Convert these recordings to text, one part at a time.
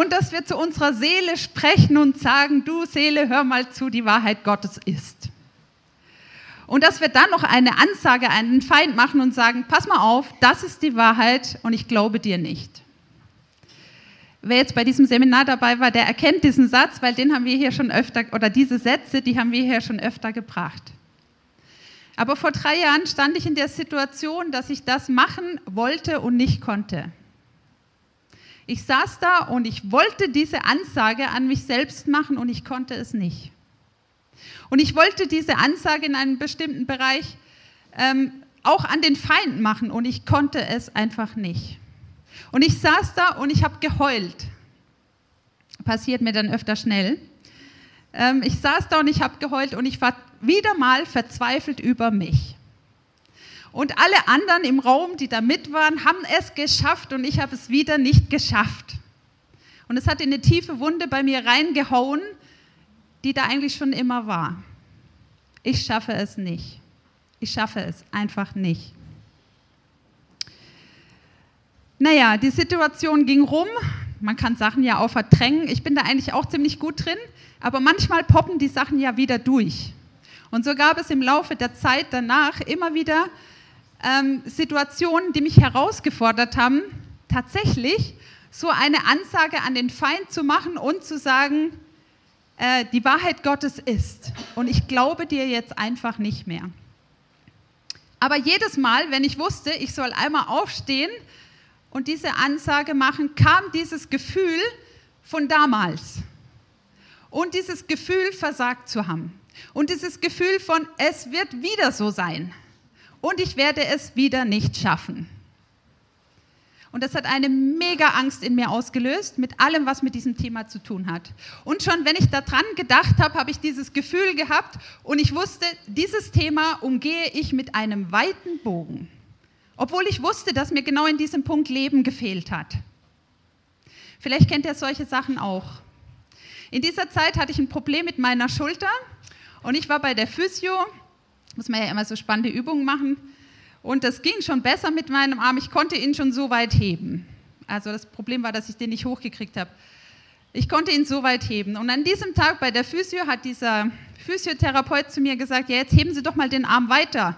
und dass wir zu unserer Seele sprechen und sagen, du Seele, hör mal zu, die Wahrheit Gottes ist. Und dass wir dann noch eine Ansage an den Feind machen und sagen, pass mal auf, das ist die Wahrheit und ich glaube dir nicht. Wer jetzt bei diesem Seminar dabei war, der erkennt diesen Satz, weil den haben wir hier schon öfter, oder diese Sätze, die haben wir hier schon öfter gebracht. Aber vor drei Jahren stand ich in der Situation, dass ich das machen wollte und nicht konnte. Ich saß da und ich wollte diese Ansage an mich selbst machen und ich konnte es nicht. Und ich wollte diese Ansage in einem bestimmten Bereich ähm, auch an den Feind machen und ich konnte es einfach nicht. Und ich saß da und ich habe geheult. Passiert mir dann öfter schnell. Ähm, ich saß da und ich habe geheult und ich war wieder mal verzweifelt über mich. Und alle anderen im Raum, die da mit waren, haben es geschafft und ich habe es wieder nicht geschafft. Und es hat in eine tiefe Wunde bei mir reingehauen, die da eigentlich schon immer war. Ich schaffe es nicht. Ich schaffe es einfach nicht. Naja, die Situation ging rum. Man kann Sachen ja auch verdrängen. Ich bin da eigentlich auch ziemlich gut drin. Aber manchmal poppen die Sachen ja wieder durch. Und so gab es im Laufe der Zeit danach immer wieder ähm, Situationen, die mich herausgefordert haben, tatsächlich so eine Ansage an den Feind zu machen und zu sagen, äh, die Wahrheit Gottes ist. Und ich glaube dir jetzt einfach nicht mehr. Aber jedes Mal, wenn ich wusste, ich soll einmal aufstehen und diese Ansage machen, kam dieses Gefühl von damals. Und dieses Gefühl, versagt zu haben. Und dieses Gefühl von, es wird wieder so sein und ich werde es wieder nicht schaffen. Und das hat eine mega Angst in mir ausgelöst, mit allem, was mit diesem Thema zu tun hat. Und schon wenn ich daran gedacht habe, habe ich dieses Gefühl gehabt und ich wusste, dieses Thema umgehe ich mit einem weiten Bogen. Obwohl ich wusste, dass mir genau in diesem Punkt Leben gefehlt hat. Vielleicht kennt ihr solche Sachen auch. In dieser Zeit hatte ich ein Problem mit meiner Schulter und ich war bei der Physio muss man ja immer so spannende Übungen machen. Und das ging schon besser mit meinem Arm. Ich konnte ihn schon so weit heben. Also das Problem war, dass ich den nicht hochgekriegt habe. Ich konnte ihn so weit heben. Und an diesem Tag bei der Physio hat dieser Physiotherapeut zu mir gesagt, ja, jetzt heben Sie doch mal den Arm weiter.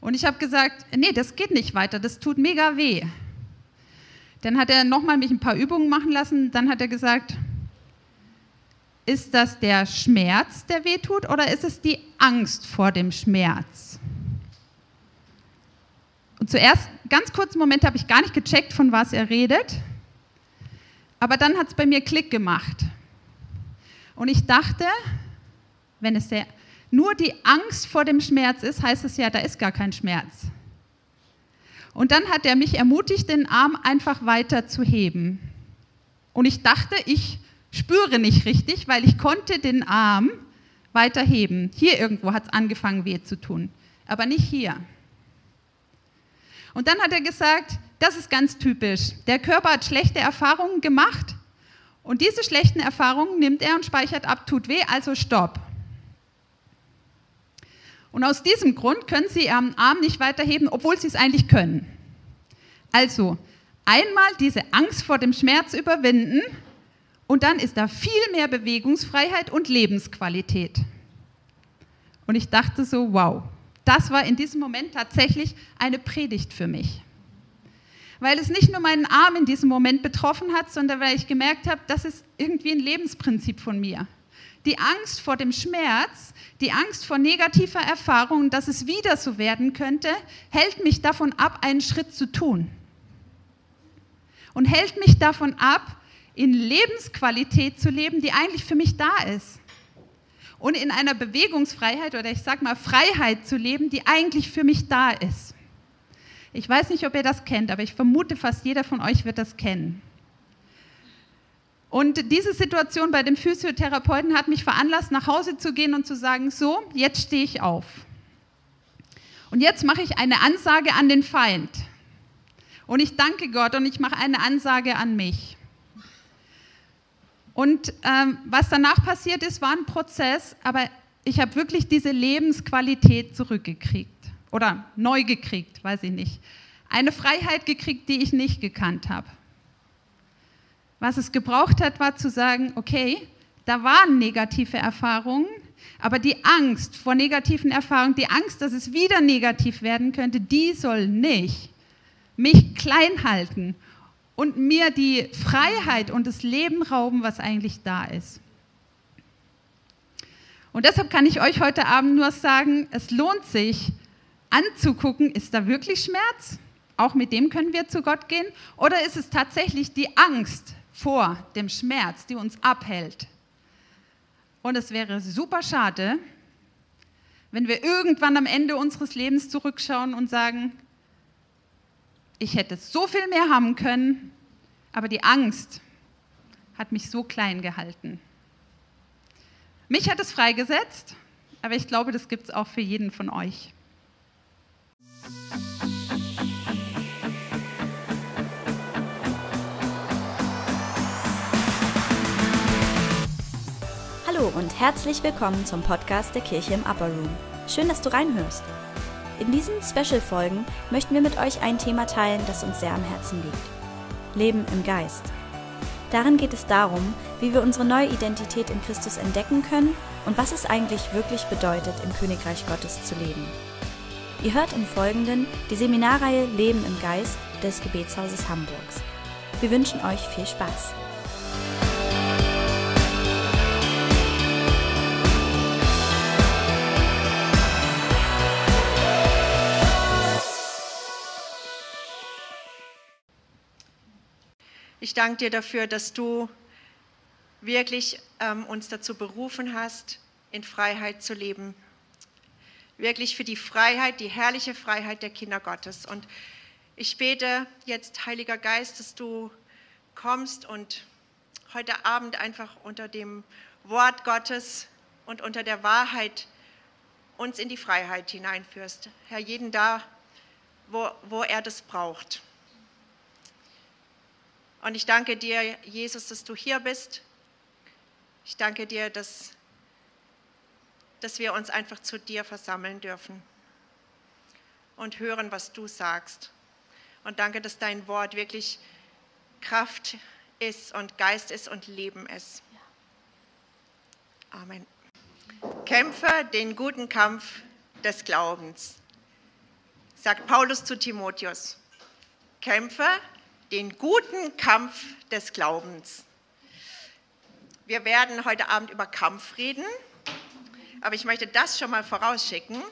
Und ich habe gesagt, nee, das geht nicht weiter, das tut mega weh. Dann hat er nochmal mich ein paar Übungen machen lassen. Dann hat er gesagt, ist das der Schmerz, der wehtut, oder ist es die Angst vor dem Schmerz? Und zuerst, ganz kurzen Moment, habe ich gar nicht gecheckt, von was er redet. Aber dann hat es bei mir Klick gemacht. Und ich dachte, wenn es der, nur die Angst vor dem Schmerz ist, heißt es ja, da ist gar kein Schmerz. Und dann hat er mich ermutigt, den Arm einfach weiter zu heben. Und ich dachte, ich spüre nicht richtig, weil ich konnte den Arm weiter heben. Hier irgendwo hat es angefangen weh zu tun, aber nicht hier. Und dann hat er gesagt, das ist ganz typisch. Der Körper hat schlechte Erfahrungen gemacht und diese schlechten Erfahrungen nimmt er und speichert ab, tut weh, also stopp. Und aus diesem Grund können Sie Ihren Arm nicht weiterheben, obwohl Sie es eigentlich können. Also einmal diese Angst vor dem Schmerz überwinden und dann ist da viel mehr Bewegungsfreiheit und Lebensqualität. Und ich dachte so, wow, das war in diesem Moment tatsächlich eine Predigt für mich. Weil es nicht nur meinen Arm in diesem Moment betroffen hat, sondern weil ich gemerkt habe, das ist irgendwie ein Lebensprinzip von mir. Die Angst vor dem Schmerz, die Angst vor negativer Erfahrung, dass es wieder so werden könnte, hält mich davon ab, einen Schritt zu tun. Und hält mich davon ab, in Lebensqualität zu leben, die eigentlich für mich da ist. Und in einer Bewegungsfreiheit oder ich sage mal Freiheit zu leben, die eigentlich für mich da ist. Ich weiß nicht, ob ihr das kennt, aber ich vermute, fast jeder von euch wird das kennen. Und diese Situation bei dem Physiotherapeuten hat mich veranlasst, nach Hause zu gehen und zu sagen, so, jetzt stehe ich auf. Und jetzt mache ich eine Ansage an den Feind. Und ich danke Gott und ich mache eine Ansage an mich. Und ähm, was danach passiert ist, war ein Prozess, aber ich habe wirklich diese Lebensqualität zurückgekriegt oder neu gekriegt, weiß ich nicht. Eine Freiheit gekriegt, die ich nicht gekannt habe. Was es gebraucht hat, war zu sagen, okay, da waren negative Erfahrungen, aber die Angst vor negativen Erfahrungen, die Angst, dass es wieder negativ werden könnte, die soll nicht mich klein halten und mir die Freiheit und das Leben rauben, was eigentlich da ist. Und deshalb kann ich euch heute Abend nur sagen, es lohnt sich anzugucken, ist da wirklich Schmerz? Auch mit dem können wir zu Gott gehen? Oder ist es tatsächlich die Angst vor dem Schmerz, die uns abhält? Und es wäre super schade, wenn wir irgendwann am Ende unseres Lebens zurückschauen und sagen, ich hätte so viel mehr haben können, aber die Angst hat mich so klein gehalten. Mich hat es freigesetzt, aber ich glaube, das gibt es auch für jeden von euch. Hallo und herzlich willkommen zum Podcast der Kirche im Upper Room. Schön, dass du reinhörst. In diesen Special-Folgen möchten wir mit euch ein Thema teilen, das uns sehr am Herzen liegt. Leben im Geist. Darin geht es darum, wie wir unsere neue Identität in Christus entdecken können und was es eigentlich wirklich bedeutet, im Königreich Gottes zu leben. Ihr hört im Folgenden die Seminarreihe Leben im Geist des Gebetshauses Hamburgs. Wir wünschen euch viel Spaß. Ich danke dir dafür, dass du wirklich ähm, uns dazu berufen hast, in Freiheit zu leben. Wirklich für die Freiheit, die herrliche Freiheit der Kinder Gottes. Und ich bete jetzt, Heiliger Geist, dass du kommst und heute Abend einfach unter dem Wort Gottes und unter der Wahrheit uns in die Freiheit hineinführst. Herr, jeden da, wo, wo er das braucht. Und ich danke dir, Jesus, dass du hier bist. Ich danke dir, dass, dass wir uns einfach zu dir versammeln dürfen und hören, was du sagst. Und danke, dass dein Wort wirklich Kraft ist und Geist ist und Leben ist. Amen. Kämpfe den guten Kampf des Glaubens, sagt Paulus zu Timotheus. Kämpfe den guten Kampf des Glaubens. Wir werden heute Abend über Kampf reden, aber ich möchte das schon mal vorausschicken,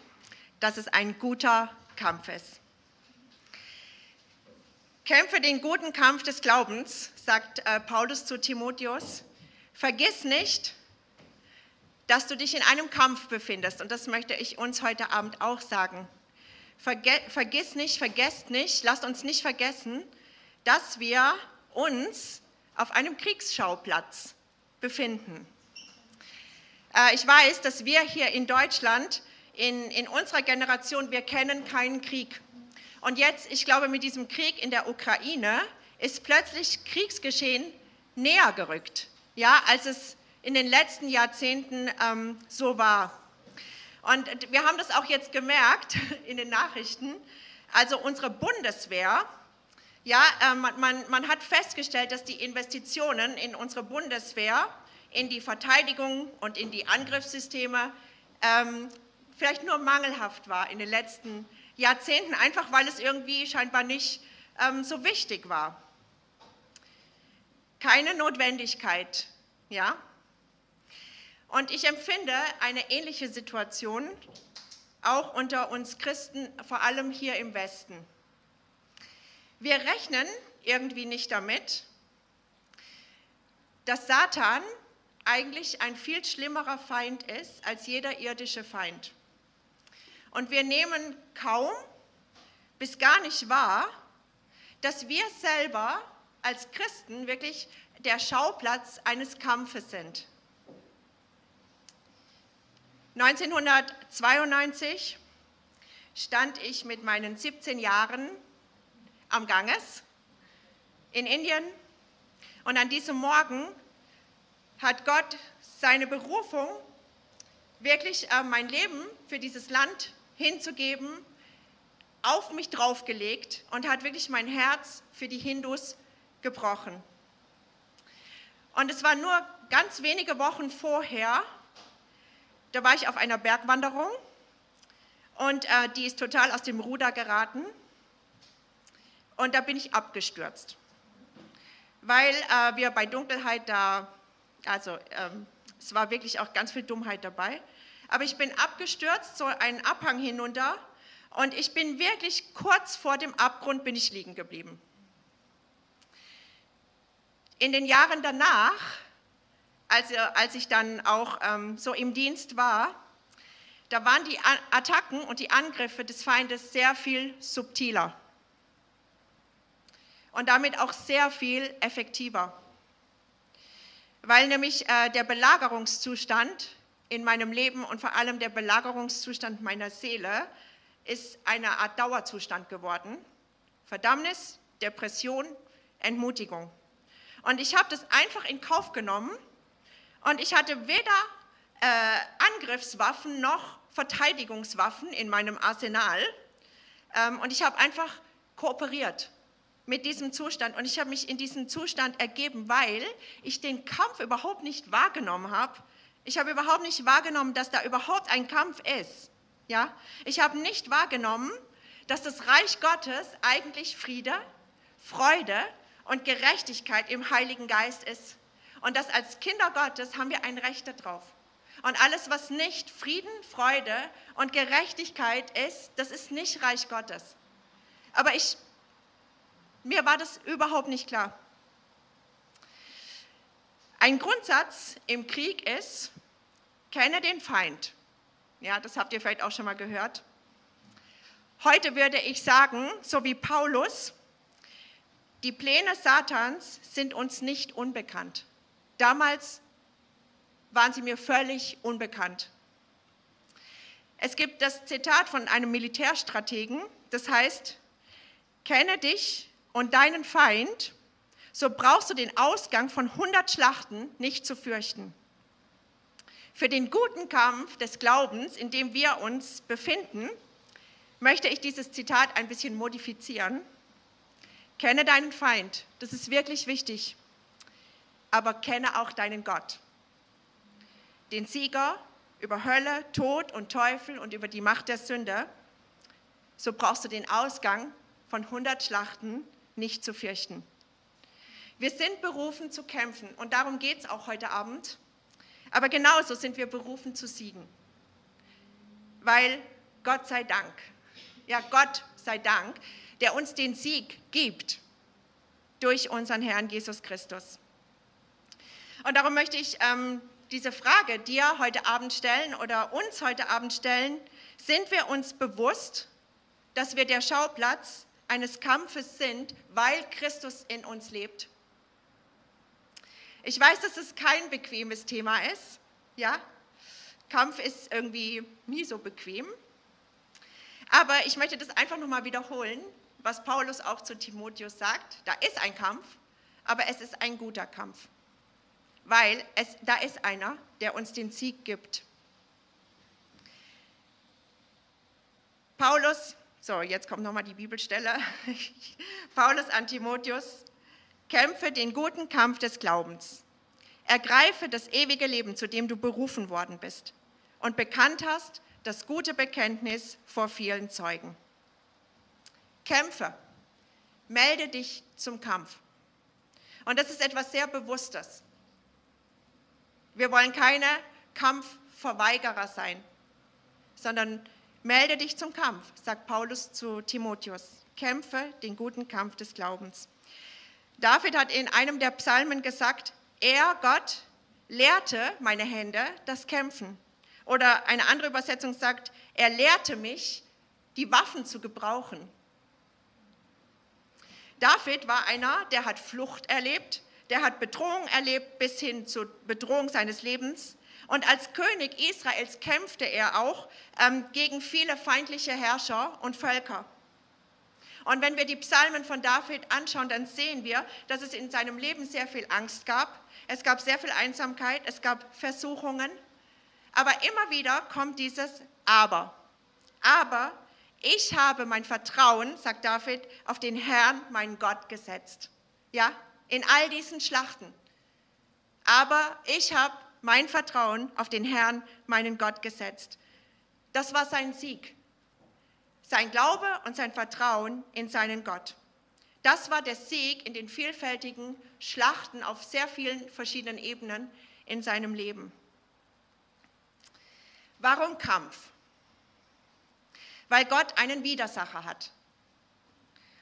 dass es ein guter Kampf ist. Kämpfe den guten Kampf des Glaubens, sagt äh, Paulus zu Timotheus. Vergiss nicht, dass du dich in einem Kampf befindest. Und das möchte ich uns heute Abend auch sagen. vergiss nicht, vergesst nicht, lasst uns nicht vergessen, dass wir uns auf einem Kriegsschauplatz befinden. Äh, ich weiß, dass wir hier in Deutschland, in, in unserer Generation, wir kennen keinen Krieg. Und jetzt, ich glaube, mit diesem Krieg in der Ukraine ist plötzlich Kriegsgeschehen näher gerückt, ja, als es in den letzten Jahrzehnten ähm, so war. Und wir haben das auch jetzt gemerkt in den Nachrichten. Also unsere Bundeswehr ja, äh, man, man, man hat festgestellt, dass die Investitionen in unsere Bundeswehr, in die Verteidigung und in die Angriffssysteme ähm, vielleicht nur mangelhaft war in den letzten Jahrzehnten, einfach weil es irgendwie scheinbar nicht ähm, so wichtig war. Keine Notwendigkeit, ja. Und ich empfinde eine ähnliche Situation auch unter uns Christen, vor allem hier im Westen. Wir rechnen irgendwie nicht damit, dass Satan eigentlich ein viel schlimmerer Feind ist als jeder irdische Feind. Und wir nehmen kaum bis gar nicht wahr, dass wir selber als Christen wirklich der Schauplatz eines Kampfes sind. 1992 stand ich mit meinen 17 Jahren am Ganges in Indien. Und an diesem Morgen hat Gott seine Berufung, wirklich äh, mein Leben für dieses Land hinzugeben, auf mich draufgelegt und hat wirklich mein Herz für die Hindus gebrochen. Und es war nur ganz wenige Wochen vorher, da war ich auf einer Bergwanderung und äh, die ist total aus dem Ruder geraten. Und da bin ich abgestürzt, weil äh, wir bei Dunkelheit da, also ähm, es war wirklich auch ganz viel Dummheit dabei. Aber ich bin abgestürzt, so einen Abhang hinunter und ich bin wirklich kurz vor dem Abgrund bin ich liegen geblieben. In den Jahren danach, als, als ich dann auch ähm, so im Dienst war, da waren die Attacken und die Angriffe des Feindes sehr viel subtiler und damit auch sehr viel effektiver. Weil nämlich äh, der Belagerungszustand in meinem Leben und vor allem der Belagerungszustand meiner Seele ist eine Art Dauerzustand geworden. Verdammnis, Depression, Entmutigung. Und ich habe das einfach in Kauf genommen und ich hatte weder äh, Angriffswaffen noch Verteidigungswaffen in meinem Arsenal. Ähm, und ich habe einfach kooperiert mit diesem Zustand. Und ich habe mich in diesen Zustand ergeben, weil ich den Kampf überhaupt nicht wahrgenommen habe. Ich habe überhaupt nicht wahrgenommen, dass da überhaupt ein Kampf ist. Ja? Ich habe nicht wahrgenommen, dass das Reich Gottes eigentlich Friede, Freude und Gerechtigkeit im Heiligen Geist ist. Und dass als Kinder Gottes haben wir ein Recht darauf. Und alles, was nicht Frieden, Freude und Gerechtigkeit ist, das ist nicht Reich Gottes. Aber ich mir war das überhaupt nicht klar. Ein Grundsatz im Krieg ist, kenne den Feind. Ja, das habt ihr vielleicht auch schon mal gehört. Heute würde ich sagen, so wie Paulus, die Pläne Satans sind uns nicht unbekannt. Damals waren sie mir völlig unbekannt. Es gibt das Zitat von einem Militärstrategen, das heißt, kenne dich und deinen Feind, so brauchst du den Ausgang von 100 Schlachten nicht zu fürchten. Für den guten Kampf des Glaubens, in dem wir uns befinden, möchte ich dieses Zitat ein bisschen modifizieren. Kenne deinen Feind, das ist wirklich wichtig, aber kenne auch deinen Gott. Den Sieger über Hölle, Tod und Teufel und über die Macht der Sünde. So brauchst du den Ausgang von 100 Schlachten nicht zu fürchten. Wir sind berufen zu kämpfen und darum geht es auch heute Abend. Aber genauso sind wir berufen zu siegen. Weil Gott sei Dank, ja Gott sei Dank, der uns den Sieg gibt durch unseren Herrn Jesus Christus. Und darum möchte ich ähm, diese Frage dir heute Abend stellen oder uns heute Abend stellen. Sind wir uns bewusst, dass wir der Schauplatz eines Kampfes sind, weil Christus in uns lebt. Ich weiß, dass es kein bequemes Thema ist. Ja? Kampf ist irgendwie nie so bequem. Aber ich möchte das einfach nochmal wiederholen, was Paulus auch zu Timotheus sagt. Da ist ein Kampf, aber es ist ein guter Kampf. Weil es, da ist einer, der uns den Sieg gibt. Paulus so, jetzt kommt nochmal die Bibelstelle. Paulus an Timotheus, kämpfe den guten Kampf des Glaubens. Ergreife das ewige Leben, zu dem du berufen worden bist und bekannt hast das gute Bekenntnis vor vielen Zeugen. Kämpfe, melde dich zum Kampf. Und das ist etwas sehr Bewusstes. Wir wollen keine Kampfverweigerer sein, sondern Melde dich zum Kampf, sagt Paulus zu Timotheus. Kämpfe den guten Kampf des Glaubens. David hat in einem der Psalmen gesagt, er, Gott, lehrte meine Hände das Kämpfen. Oder eine andere Übersetzung sagt, er lehrte mich, die Waffen zu gebrauchen. David war einer, der hat Flucht erlebt, der hat Bedrohung erlebt bis hin zur Bedrohung seines Lebens. Und als König Israels kämpfte er auch ähm, gegen viele feindliche Herrscher und Völker. Und wenn wir die Psalmen von David anschauen, dann sehen wir, dass es in seinem Leben sehr viel Angst gab. Es gab sehr viel Einsamkeit, es gab Versuchungen. Aber immer wieder kommt dieses Aber. Aber ich habe mein Vertrauen, sagt David, auf den Herrn, meinen Gott gesetzt. Ja, in all diesen Schlachten. aber ich habe mein Vertrauen auf den Herrn, meinen Gott gesetzt. Das war sein Sieg. Sein Glaube und sein Vertrauen in seinen Gott. Das war der Sieg in den vielfältigen Schlachten auf sehr vielen verschiedenen Ebenen in seinem Leben. Warum Kampf? Weil Gott einen Widersacher hat.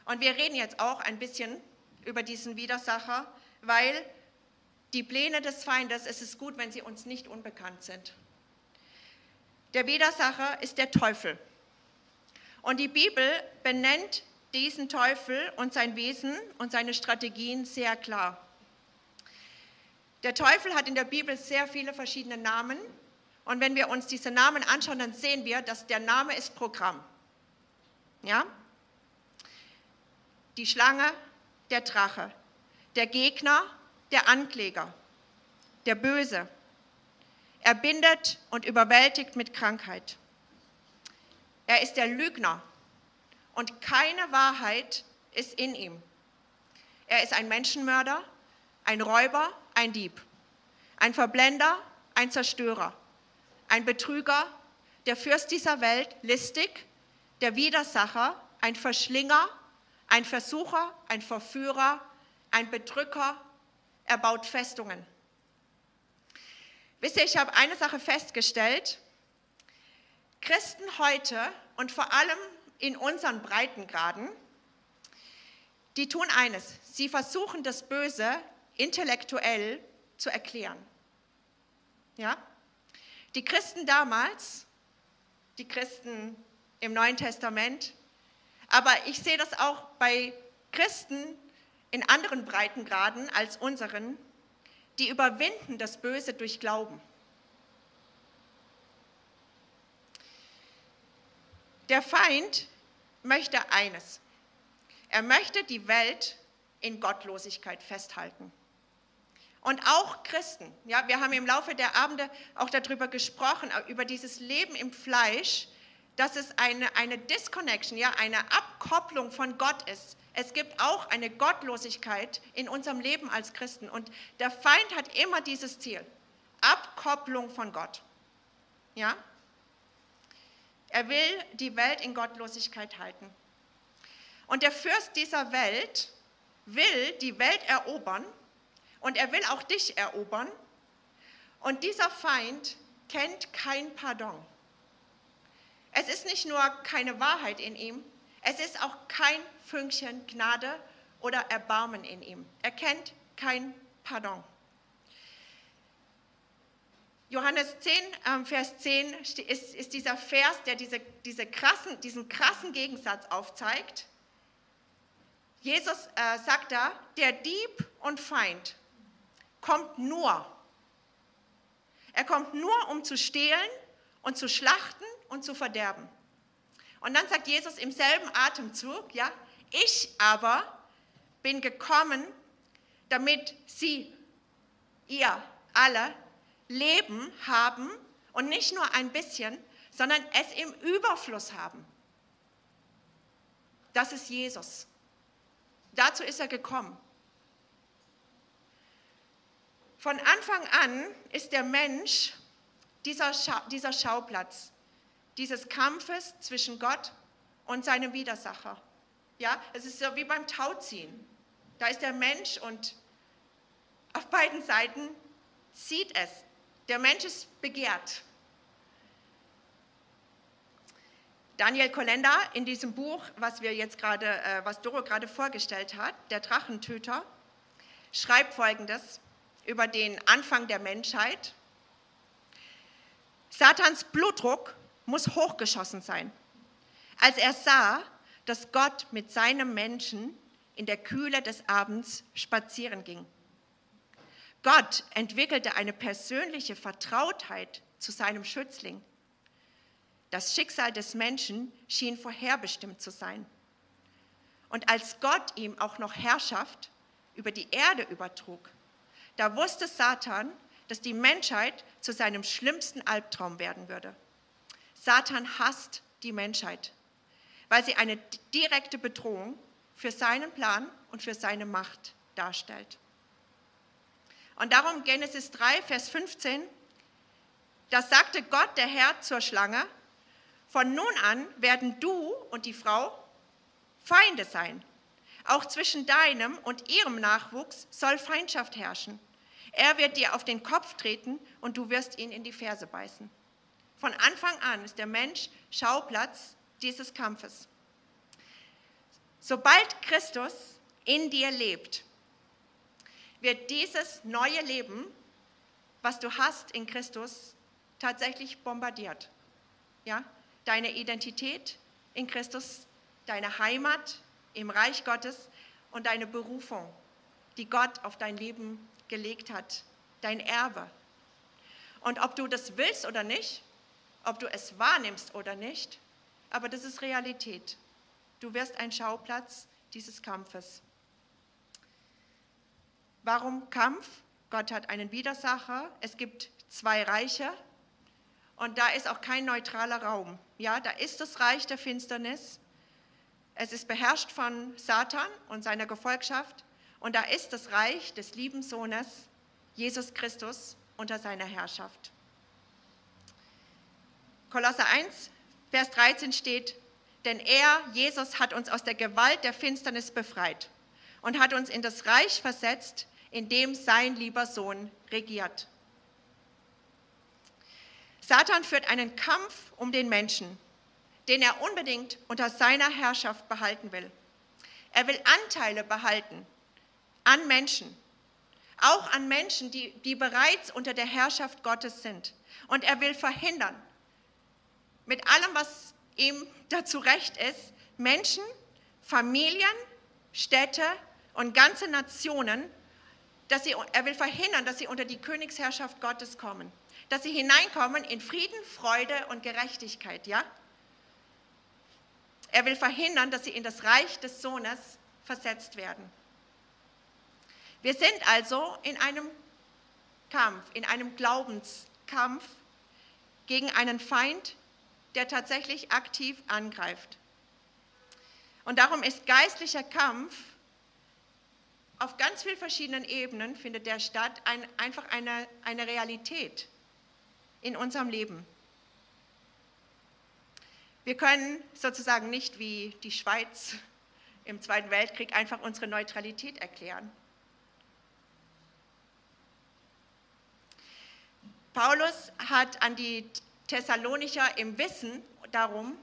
Und wir reden jetzt auch ein bisschen über diesen Widersacher, weil die Pläne des Feindes, es ist gut, wenn sie uns nicht unbekannt sind. Der Widersacher ist der Teufel. Und die Bibel benennt diesen Teufel und sein Wesen und seine Strategien sehr klar. Der Teufel hat in der Bibel sehr viele verschiedene Namen. Und wenn wir uns diese Namen anschauen, dann sehen wir, dass der Name ist Programm. Ja? Die Schlange, der Drache, der Gegner, der Ankläger, der Böse. Er bindet und überwältigt mit Krankheit. Er ist der Lügner und keine Wahrheit ist in ihm. Er ist ein Menschenmörder, ein Räuber, ein Dieb, ein Verblender, ein Zerstörer, ein Betrüger, der Fürst dieser Welt, listig, der Widersacher, ein Verschlinger, ein Versucher, ein Verführer, ein Bedrücker, er baut Festungen. Wisst ihr, ich habe eine Sache festgestellt. Christen heute und vor allem in unseren Breitengraden, die tun eines. Sie versuchen das Böse intellektuell zu erklären. Ja? Die Christen damals, die Christen im Neuen Testament, aber ich sehe das auch bei Christen in anderen Breitengraden als unseren, die überwinden das Böse durch Glauben. Der Feind möchte eines. Er möchte die Welt in Gottlosigkeit festhalten. Und auch Christen, ja, wir haben im Laufe der Abende auch darüber gesprochen, über dieses Leben im Fleisch, dass es eine, eine Disconnection, ja, eine Abkopplung von Gott ist. Es gibt auch eine Gottlosigkeit in unserem Leben als Christen. Und der Feind hat immer dieses Ziel, Abkopplung von Gott. Ja? Er will die Welt in Gottlosigkeit halten. Und der Fürst dieser Welt will die Welt erobern und er will auch dich erobern. Und dieser Feind kennt kein Pardon. Es ist nicht nur keine Wahrheit in ihm, es ist auch kein Fünkchen Gnade oder Erbarmen in ihm. Er kennt kein Pardon. Johannes 10, ähm, Vers 10 ist, ist, dieser Vers, der diese, diese krassen, diesen krassen Gegensatz aufzeigt. Jesus äh, sagt da, der Dieb und Feind kommt nur. Er kommt nur, um zu stehlen und zu schlachten und zu verderben. Und dann sagt Jesus im selben Atemzug, ja, ich aber bin gekommen, damit sie, ihr alle, Leben haben und nicht nur ein bisschen, sondern es im Überfluss haben. Das ist Jesus. Dazu ist er gekommen. Von Anfang an ist der Mensch dieser, Scha dieser Schauplatz dieses Kampfes zwischen Gott und seinem Widersacher. Ja, es ist so wie beim Tauziehen. Da ist der Mensch und auf beiden Seiten zieht es. Der Mensch ist begehrt. Daniel Kolenda in diesem Buch, was wir jetzt gerade, äh, was Doro gerade vorgestellt hat, der Drachentöter, schreibt Folgendes über den Anfang der Menschheit. Satans Blutdruck muss hochgeschossen sein. Als er sah, dass Gott mit seinem Menschen in der Kühle des Abends spazieren ging. Gott entwickelte eine persönliche Vertrautheit zu seinem Schützling. Das Schicksal des Menschen schien vorherbestimmt zu sein. Und als Gott ihm auch noch Herrschaft über die Erde übertrug, da wusste Satan, dass die Menschheit zu seinem schlimmsten Albtraum werden würde. Satan hasst die Menschheit, weil sie eine direkte Bedrohung für seinen Plan und für seine Macht darstellt. Und darum Genesis 3, Vers 15, das sagte Gott, der Herr, zur Schlange, von nun an werden du und die Frau Feinde sein. Auch zwischen deinem und ihrem Nachwuchs soll Feindschaft herrschen. Er wird dir auf den Kopf treten und du wirst ihn in die Ferse beißen. Von Anfang an ist der Mensch Schauplatz dieses Kampfes. Sobald Christus in dir lebt, wird dieses neue Leben, was du hast in Christus, tatsächlich bombardiert. Ja? Deine Identität in Christus, deine Heimat im Reich Gottes und deine Berufung, die Gott auf dein Leben gelegt hat, dein Erbe. Und ob du das willst oder nicht, ob du es wahrnimmst oder nicht, aber das ist Realität. Du wirst ein Schauplatz dieses Kampfes. Warum Kampf? Gott hat einen Widersacher. Es gibt zwei Reiche und da ist auch kein neutraler Raum. Ja, da ist das Reich der Finsternis. Es ist beherrscht von Satan und seiner Gefolgschaft und da ist das Reich des lieben Sohnes Jesus Christus unter seiner Herrschaft. Kolosser 1, Vers 13 steht, denn er, Jesus, hat uns aus der Gewalt der Finsternis befreit und hat uns in das Reich versetzt, in dem sein lieber Sohn regiert. Satan führt einen Kampf um den Menschen, den er unbedingt unter seiner Herrschaft behalten will. Er will Anteile behalten an Menschen, auch an Menschen, die, die bereits unter der Herrschaft Gottes sind. Und er will verhindern, mit allem, was ihm dazu recht ist, Menschen, Familien, Städte und ganze Nationen, dass sie, er will verhindern, dass sie unter die Königsherrschaft Gottes kommen, dass sie hineinkommen in Frieden, Freude und Gerechtigkeit, ja? Er will verhindern, dass sie in das Reich des Sohnes versetzt werden. Wir sind also in einem Kampf, in einem Glaubenskampf gegen einen Feind, der tatsächlich aktiv angreift. Und darum ist geistlicher Kampf auf ganz vielen verschiedenen Ebenen findet der statt, ein, einfach eine, eine Realität in unserem Leben. Wir können sozusagen nicht wie die Schweiz im Zweiten Weltkrieg einfach unsere Neutralität erklären. Paulus hat an die Thessalonicher im Wissen darum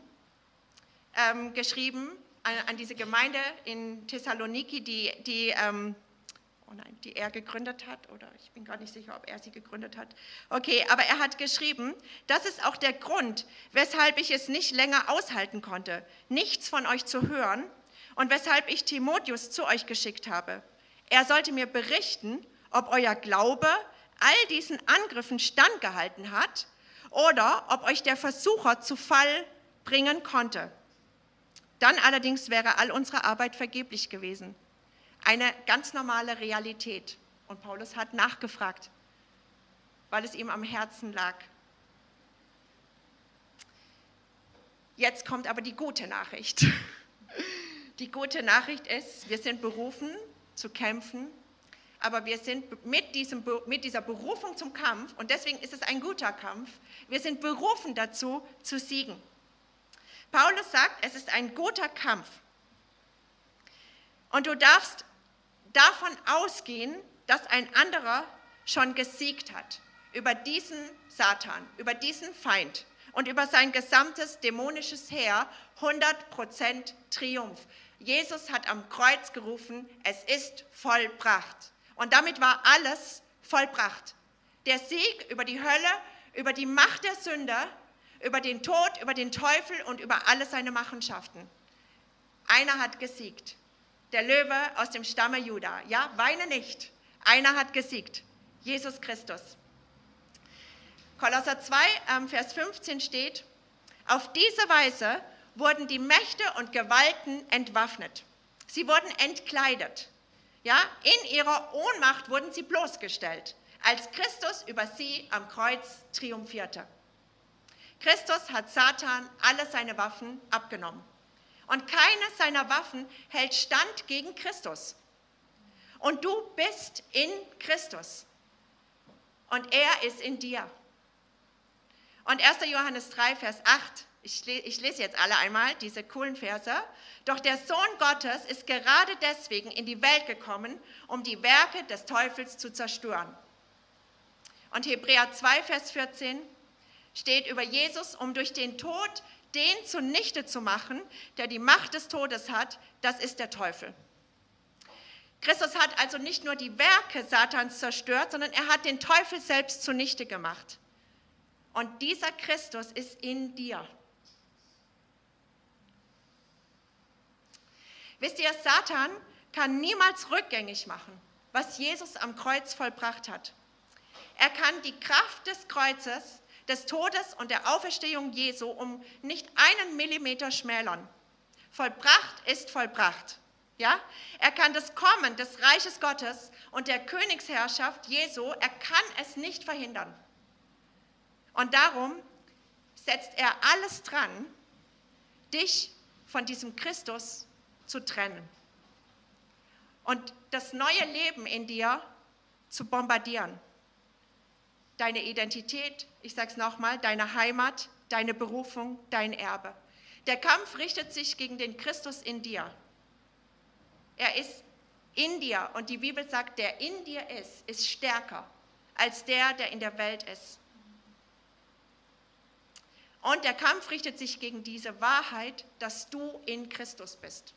ähm, geschrieben, an, an, diese Gemeinde in Thessaloniki, die, die, ähm, oh nein, die er gegründet hat, oder ich bin gar nicht sicher, ob er sie gegründet hat. Okay, aber er hat geschrieben, das ist auch der Grund, weshalb ich es nicht länger aushalten konnte, nichts von euch zu hören und weshalb ich Timotheus zu euch geschickt habe. Er sollte mir berichten, ob euer Glaube all diesen Angriffen standgehalten hat oder ob euch der Versucher zu Fall bringen konnte. Dann allerdings wäre all unsere Arbeit vergeblich gewesen. Eine ganz normale Realität. Und Paulus hat nachgefragt, weil es ihm am Herzen lag. Jetzt kommt aber die gute Nachricht. Die gute Nachricht ist, wir sind berufen zu kämpfen aber wir sind mit, diesem, mit dieser Berufung zum Kampf, und deswegen ist es ein guter Kampf, wir sind berufen dazu, zu siegen. Paulus sagt, es ist ein guter Kampf. Und du darfst davon ausgehen, dass ein anderer schon gesiegt hat über diesen Satan, über diesen Feind und über sein gesamtes dämonisches Heer 100% Triumph. Jesus hat am Kreuz gerufen, es ist vollbracht. Und damit war alles vollbracht. Der Sieg über die Hölle, über die Macht der Sünder, über den Tod, über den Teufel und über alle seine Machenschaften. Einer hat gesiegt. Der Löwe aus dem Stamme Juda. Ja, weine nicht. Einer hat gesiegt. Jesus Christus. Kolosser 2, ähm, Vers 15 steht, auf diese Weise wurden die Mächte und Gewalten entwaffnet. Sie wurden entkleidet. Ja, in ihrer Ohnmacht wurden sie bloßgestellt, als Christus über sie am Kreuz triumphierte. Christus hat Satan alle seine Waffen abgenommen. Und keine seiner Waffen hält stand gegen Christus. Und du bist in Christus. und er ist in dir. Und 1. Johannes 3, Vers 8, ich, ich lese jetzt alle einmal diese coolen Verse. Doch der Sohn Gottes ist gerade deswegen in die Welt gekommen, um die Werke des Teufels zu zerstören. Und Hebräer 2, Vers 14 steht über Jesus, um durch den Tod den zunichte zu machen, der die Macht des Todes hat, das ist der Teufel. Christus hat also nicht nur die Werke Satans zerstört, sondern er hat den Teufel selbst zunichte gemacht. Und dieser Christus ist in dir. Wisst ihr, Satan kann niemals rückgängig machen, was Jesus am Kreuz vollbracht hat. Er kann die Kraft des Kreuzes, des Todes und der Auferstehung Jesu um nicht einen Millimeter schmälern. Vollbracht ist vollbracht. Ja? Er kann das Kommen des Reiches Gottes und der Königsherrschaft Jesu, er kann es nicht verhindern. Und darum setzt er alles dran, dich von diesem Christus zu trennen und das neue Leben in dir zu bombardieren. Deine Identität, ich sage es nochmal, deine Heimat, deine Berufung, dein Erbe. Der Kampf richtet sich gegen den Christus in dir. Er ist in dir und die Bibel sagt, der in dir ist, ist stärker als der, der in der Welt ist. Und der Kampf richtet sich gegen diese Wahrheit, dass du in Christus bist.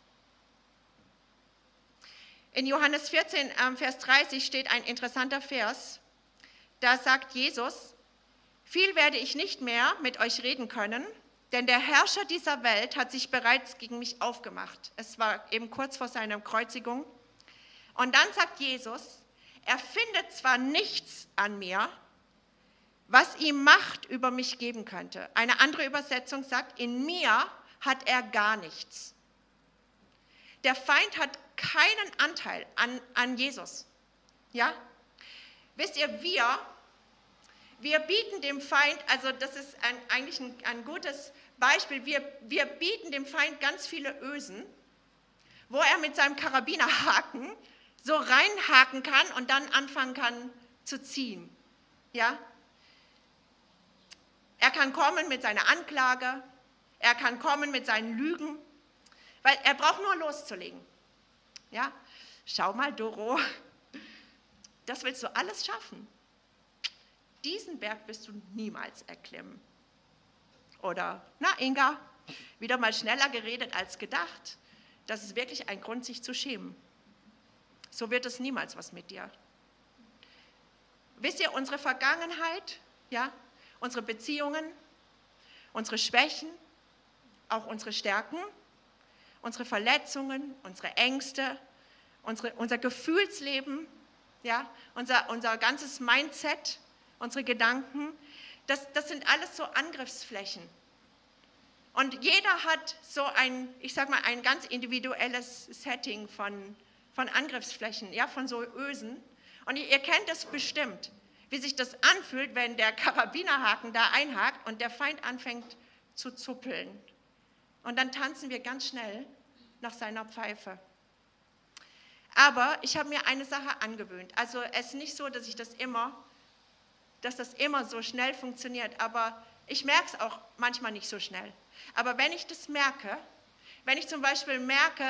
In Johannes 14, ähm, Vers 30 steht ein interessanter Vers. Da sagt Jesus, viel werde ich nicht mehr mit euch reden können, denn der Herrscher dieser Welt hat sich bereits gegen mich aufgemacht. Es war eben kurz vor seiner Kreuzigung. Und dann sagt Jesus, er findet zwar nichts an mir, was ihm Macht über mich geben könnte. Eine andere Übersetzung sagt, in mir hat er gar nichts. Der Feind hat keinen Anteil an, an Jesus. Ja? Wisst ihr, wir, wir bieten dem Feind, also das ist ein, eigentlich ein, ein gutes Beispiel, wir, wir bieten dem Feind ganz viele Ösen, wo er mit seinem Karabinerhaken so reinhaken kann und dann anfangen kann zu ziehen. Ja? Er kann kommen mit seiner Anklage, er kann kommen mit seinen Lügen, weil er braucht nur loszulegen. Ja? Schau mal, Doro, das willst du alles schaffen. Diesen Berg wirst du niemals erklimmen. Oder, na Inga, wieder mal schneller geredet als gedacht. Das ist wirklich ein Grund, sich zu schämen. So wird es niemals was mit dir. Wisst ihr, unsere Vergangenheit, ja, unsere Beziehungen, unsere Schwächen, auch unsere Stärken, unsere Verletzungen, unsere Ängste, unsere, unser Gefühlsleben, ja, unser, unser ganzes Mindset, unsere Gedanken, das, das sind alles so Angriffsflächen. Und jeder hat so ein, ich sag mal, ein ganz individuelles Setting von, von Angriffsflächen, ja, von so Ösen. Und ihr kennt es bestimmt, wie sich das anfühlt, wenn der Karabinerhaken da einhakt und der Feind anfängt zu zuppeln. Und dann tanzen wir ganz schnell nach seiner Pfeife. Aber ich habe mir eine Sache angewöhnt. Also es ist nicht so, dass ich das immer dass das immer so schnell funktioniert, aber ich merke es auch manchmal nicht so schnell. Aber wenn ich das merke, wenn ich zum Beispiel merke,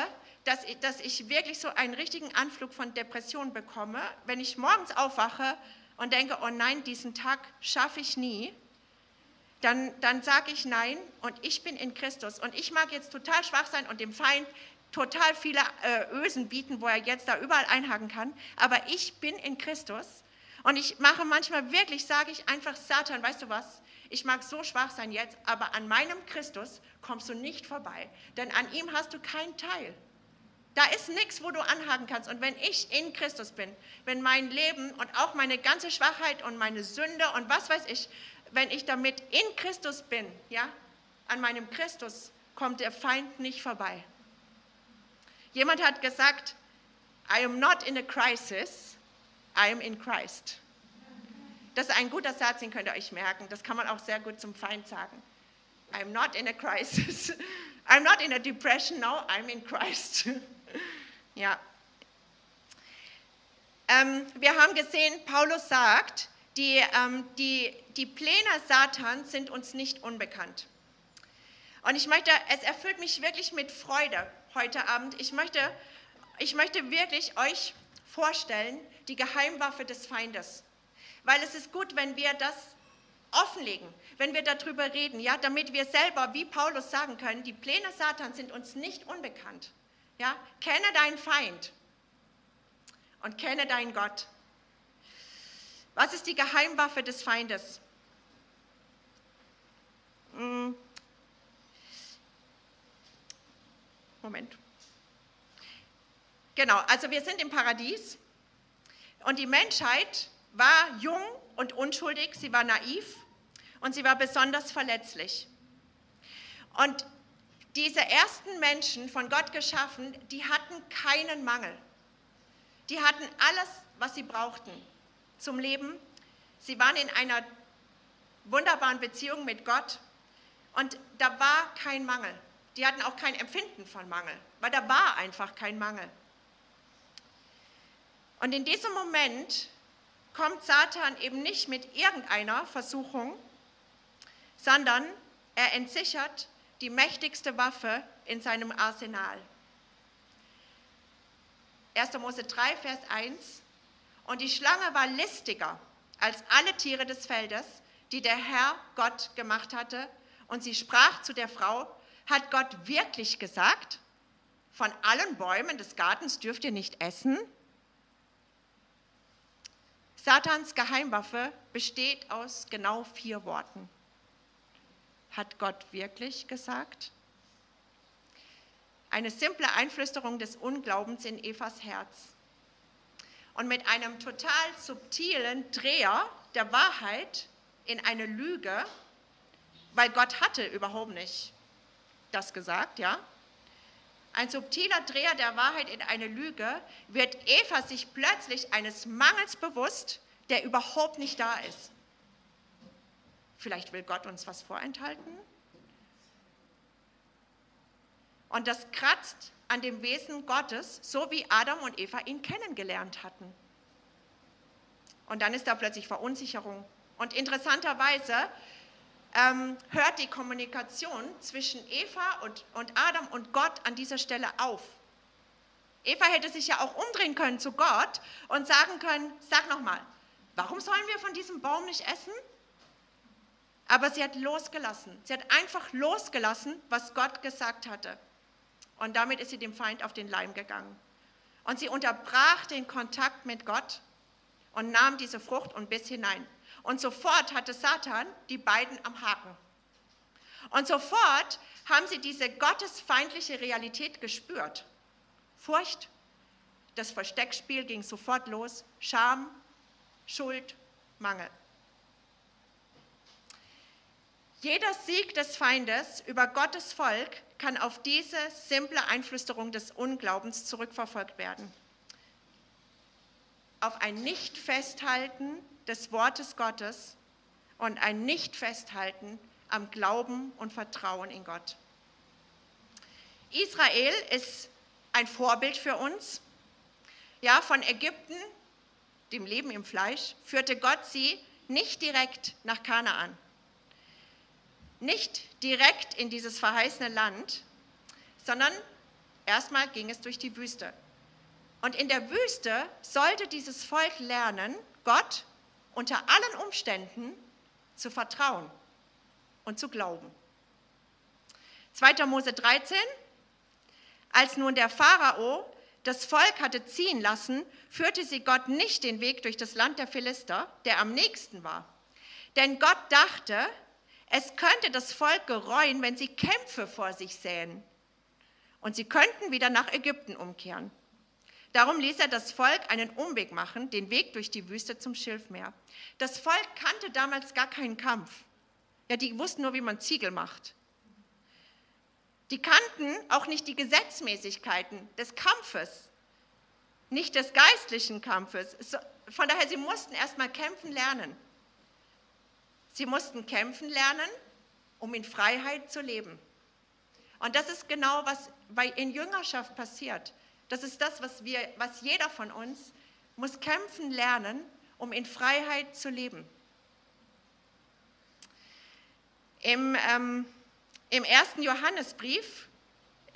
dass ich, dass ich wirklich so einen richtigen Anflug von Depression bekomme, wenn ich morgens aufwache und denke, oh nein, diesen Tag schaffe ich nie, dann, dann sage ich nein und ich bin in Christus. Und ich mag jetzt total schwach sein und dem Feind total viele äh, Ösen bieten, wo er jetzt da überall einhaken kann, aber ich bin in Christus und ich mache manchmal wirklich, sage ich einfach, Satan, weißt du was? Ich mag so schwach sein jetzt, aber an meinem Christus kommst du nicht vorbei, denn an ihm hast du keinen Teil. Da ist nichts, wo du anhaken kannst. Und wenn ich in Christus bin, wenn mein Leben und auch meine ganze Schwachheit und meine Sünde und was weiß ich, wenn ich damit in Christus bin, ja, an meinem Christus kommt der Feind nicht vorbei. Jemand hat gesagt, I am not in a crisis, I am in Christ. Das ist ein guter Satz, den könnt ihr euch merken. Das kann man auch sehr gut zum Feind sagen. I'm not in a crisis. I'm not in a depression, no, I'm in Christ. ja. Ähm, wir haben gesehen, Paulus sagt, die, ähm, die, die Pläne Satans sind uns nicht unbekannt. Und ich möchte, es erfüllt mich wirklich mit Freude heute Abend. Ich möchte, ich möchte wirklich euch vorstellen, die Geheimwaffe des Feindes. Weil es ist gut, wenn wir das offenlegen, wenn wir darüber reden, ja, damit wir selber, wie Paulus sagen können, die Pläne Satans sind uns nicht unbekannt. Ja, kenne deinen Feind und kenne deinen Gott. Was ist die Geheimwaffe des Feindes? Hm. Moment. Genau, also wir sind im Paradies und die Menschheit war jung und unschuldig, sie war naiv und sie war besonders verletzlich. Und diese ersten Menschen, von Gott geschaffen, die hatten keinen Mangel. Die hatten alles, was sie brauchten zum Leben. Sie waren in einer wunderbaren Beziehung mit Gott und da war kein Mangel. Die hatten auch kein Empfinden von Mangel, weil da war einfach kein Mangel. Und in diesem Moment kommt Satan eben nicht mit irgendeiner Versuchung, sondern er entsichert die mächtigste Waffe in seinem Arsenal. 1. Mose 3, Vers 1. Und die Schlange war listiger als alle Tiere des Feldes, die der Herr Gott gemacht hatte. Und sie sprach zu der Frau, hat Gott wirklich gesagt, von allen Bäumen des Gartens dürft ihr nicht essen? Satans Geheimwaffe besteht aus genau vier Worten. Hat Gott wirklich gesagt? Eine simple Einflüsterung des Unglaubens in Evas Herz. Und mit einem total subtilen Dreher der Wahrheit in eine Lüge, weil Gott hatte überhaupt nicht das gesagt, ja? Ein subtiler Dreher der Wahrheit in eine Lüge wird Eva sich plötzlich eines Mangels bewusst, der überhaupt nicht da ist. Vielleicht will Gott uns was vorenthalten? Und das kratzt an dem Wesen Gottes, so wie Adam und Eva ihn kennengelernt hatten. Und dann ist da plötzlich Verunsicherung. Und interessanterweise ähm, hört die Kommunikation zwischen Eva und, und Adam und Gott an dieser Stelle auf. Eva hätte sich ja auch umdrehen können zu Gott und sagen können, sag nochmal, warum sollen wir von diesem Baum nicht essen? Aber sie hat losgelassen. Sie hat einfach losgelassen, was Gott gesagt hatte. Und damit ist sie dem Feind auf den Leim gegangen. Und sie unterbrach den Kontakt mit Gott und nahm diese Frucht und biss hinein. Und sofort hatte Satan die beiden am Haken. Und sofort haben sie diese gottesfeindliche Realität gespürt. Furcht, das Versteckspiel ging sofort los, Scham, Schuld, Mangel. Jeder Sieg des Feindes über Gottes Volk kann auf diese simple Einflüsterung des Unglaubens zurückverfolgt werden. Auf ein Nicht-Festhalten des Wortes Gottes und ein Nicht-Festhalten am Glauben und Vertrauen in Gott. Israel ist ein Vorbild für uns. Ja, von Ägypten, dem Leben im Fleisch, führte Gott sie nicht direkt nach Kanaan nicht direkt in dieses verheißene Land, sondern erstmal ging es durch die Wüste. Und in der Wüste sollte dieses Volk lernen, Gott unter allen Umständen zu vertrauen und zu glauben. 2. Mose 13, als nun der Pharao das Volk hatte ziehen lassen, führte sie Gott nicht den Weg durch das Land der Philister, der am nächsten war. Denn Gott dachte, es könnte das Volk gereuen, wenn sie Kämpfe vor sich sähen. Und sie könnten wieder nach Ägypten umkehren. Darum ließ er das Volk einen Umweg machen, den Weg durch die Wüste zum Schilfmeer. Das Volk kannte damals gar keinen Kampf. Ja, die wussten nur, wie man Ziegel macht. Die kannten auch nicht die Gesetzmäßigkeiten des Kampfes, nicht des geistlichen Kampfes. Von daher, sie mussten erst mal kämpfen lernen. Sie mussten kämpfen lernen, um in Freiheit zu leben. Und das ist genau, was in Jüngerschaft passiert. Das ist das, was, wir, was jeder von uns muss kämpfen lernen, um in Freiheit zu leben. Im, ähm, im ersten Johannesbrief,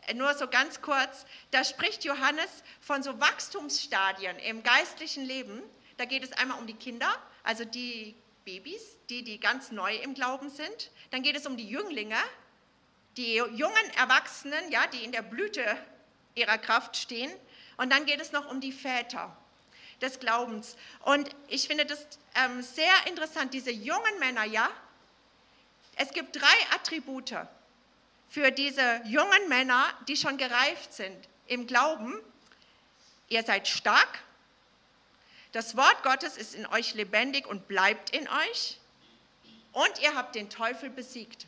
äh, nur so ganz kurz, da spricht Johannes von so Wachstumsstadien im geistlichen Leben. Da geht es einmal um die Kinder, also die Babys, die, die ganz neu im Glauben sind. Dann geht es um die Jünglinge, die jungen Erwachsenen, ja, die in der Blüte ihrer Kraft stehen. Und dann geht es noch um die Väter des Glaubens. Und ich finde das ähm, sehr interessant, diese jungen Männer, ja, es gibt drei Attribute für diese jungen Männer, die schon gereift sind im Glauben. Ihr seid stark, das Wort Gottes ist in euch lebendig und bleibt in euch und ihr habt den Teufel besiegt.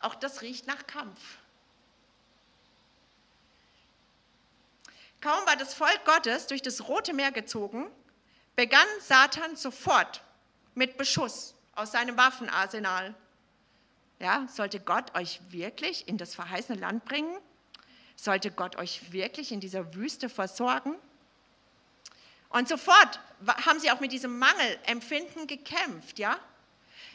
Auch das riecht nach Kampf. Kaum war das Volk Gottes durch das Rote Meer gezogen, begann Satan sofort mit Beschuss aus seinem Waffenarsenal. Ja, sollte Gott euch wirklich in das verheißene Land bringen? Sollte Gott euch wirklich in dieser Wüste versorgen? Und sofort haben sie auch mit diesem Mangelempfinden gekämpft, ja?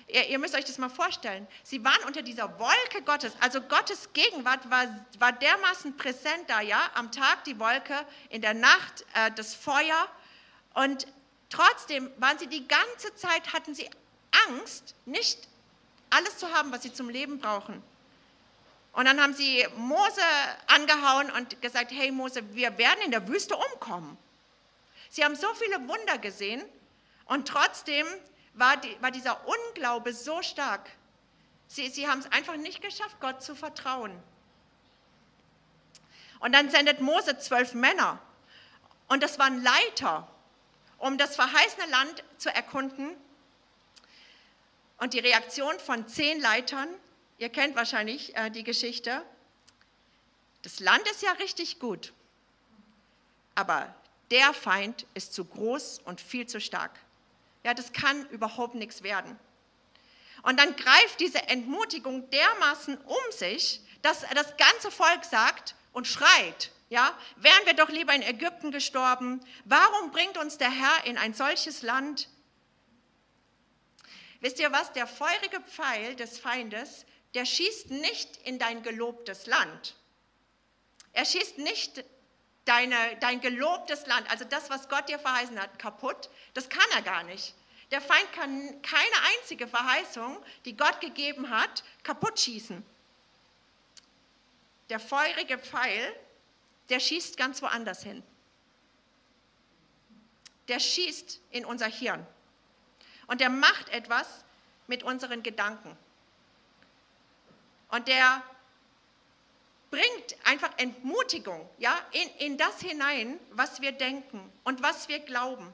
Ihr, ihr, müsst euch das mal vorstellen. Sie waren unter dieser Wolke Gottes. Also Gottes Gegenwart war, war dermaßen präsent da, ja? Am Tag die Wolke, in der Nacht äh, das Feuer. Und trotzdem waren sie die ganze Zeit, hatten sie Angst, nicht alles zu haben, was sie zum Leben brauchen. Und dann haben sie Mose angehauen und gesagt, hey Mose, wir werden in der Wüste umkommen. Sie haben so viele Wunder gesehen und trotzdem war, die, war dieser Unglaube so stark. Sie, sie haben es einfach nicht geschafft, Gott zu vertrauen. Und dann sendet Mose zwölf Männer und das waren Leiter, um das verheißene Land zu erkunden. Und die Reaktion von zehn Leitern, ihr kennt wahrscheinlich äh, die Geschichte, das Land ist ja richtig gut, aber der Feind ist zu groß und viel zu stark. Ja, das kann überhaupt nichts werden. Und dann greift diese Entmutigung dermaßen um sich, dass das ganze Volk sagt und schreit, ja, wären wir doch lieber in Ägypten gestorben. Warum bringt uns der Herr in ein solches Land? Wisst ihr was? Der feurige Pfeil des Feindes, der schießt nicht in dein gelobtes Land. Er schießt nicht deine, dein gelobtes Land, also das, was Gott dir verheißen hat, kaputt. Das kann er gar nicht. Der Feind kann keine einzige Verheißung, die Gott gegeben hat, kaputt schießen. Der feurige Pfeil, der schießt ganz woanders hin. Der schießt in unser Hirn. Und der macht etwas mit unseren Gedanken. Und der bringt einfach Entmutigung ja, in, in das hinein, was wir denken und was wir glauben.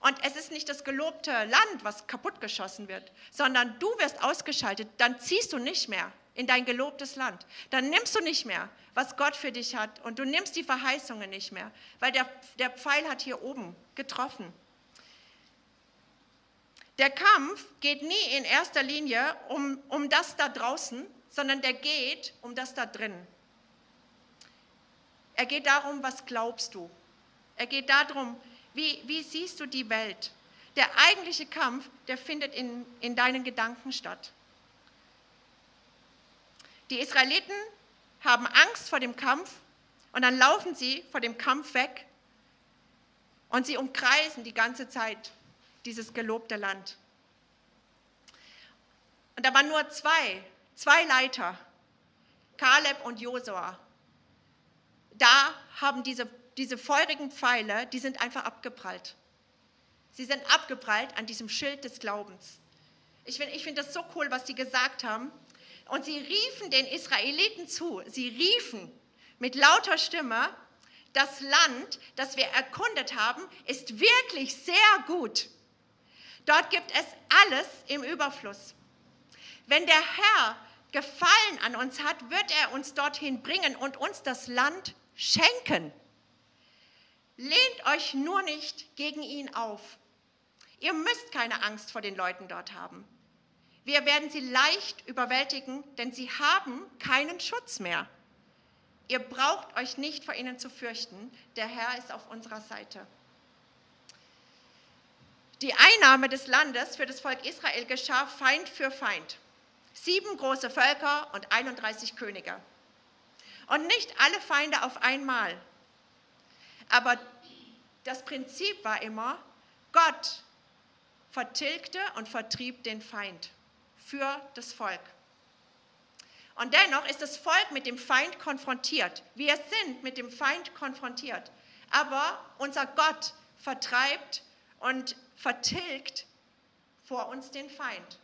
Und es ist nicht das gelobte Land, was kaputtgeschossen wird, sondern du wirst ausgeschaltet. Dann ziehst du nicht mehr in dein gelobtes Land. Dann nimmst du nicht mehr, was Gott für dich hat. Und du nimmst die Verheißungen nicht mehr, weil der, der Pfeil hat hier oben getroffen. Der Kampf geht nie in erster Linie um, um das da draußen, sondern der geht um das da drin. Er geht darum, was glaubst du? Er geht darum, wie, wie siehst du die Welt? Der eigentliche Kampf, der findet in, in deinen Gedanken statt. Die Israeliten haben Angst vor dem Kampf und dann laufen sie vor dem Kampf weg und sie umkreisen die ganze Zeit dieses gelobte Land. Und da waren nur zwei Zwei Leiter, Kaleb und Josua. Da haben diese, diese feurigen Pfeile, die sind einfach abgeprallt. Sie sind abgeprallt an diesem Schild des Glaubens. Ich finde ich find das so cool, was sie gesagt haben. Und sie riefen den Israeliten zu, sie riefen mit lauter Stimme, das Land, das wir erkundet haben, ist wirklich sehr gut. Dort gibt es alles im Überfluss. Wenn der Herr Gefallen an uns hat, wird er uns dorthin bringen und uns das Land schenken. Lehnt euch nur nicht gegen ihn auf. Ihr müsst keine Angst vor den Leuten dort haben. Wir werden sie leicht überwältigen, denn sie haben keinen Schutz mehr. Ihr braucht euch nicht vor ihnen zu fürchten, der Herr ist auf unserer Seite. Die Einnahme des Landes für das Volk Israel geschah Feind für Feind. Sieben große Völker und 31 Könige. Und nicht alle Feinde auf einmal. Aber das Prinzip war immer, Gott vertilgte und vertrieb den Feind für das Volk. Und dennoch ist das Volk mit dem Feind konfrontiert. Wir sind mit dem Feind konfrontiert. Aber unser Gott vertreibt und vertilgt vor uns den Feind.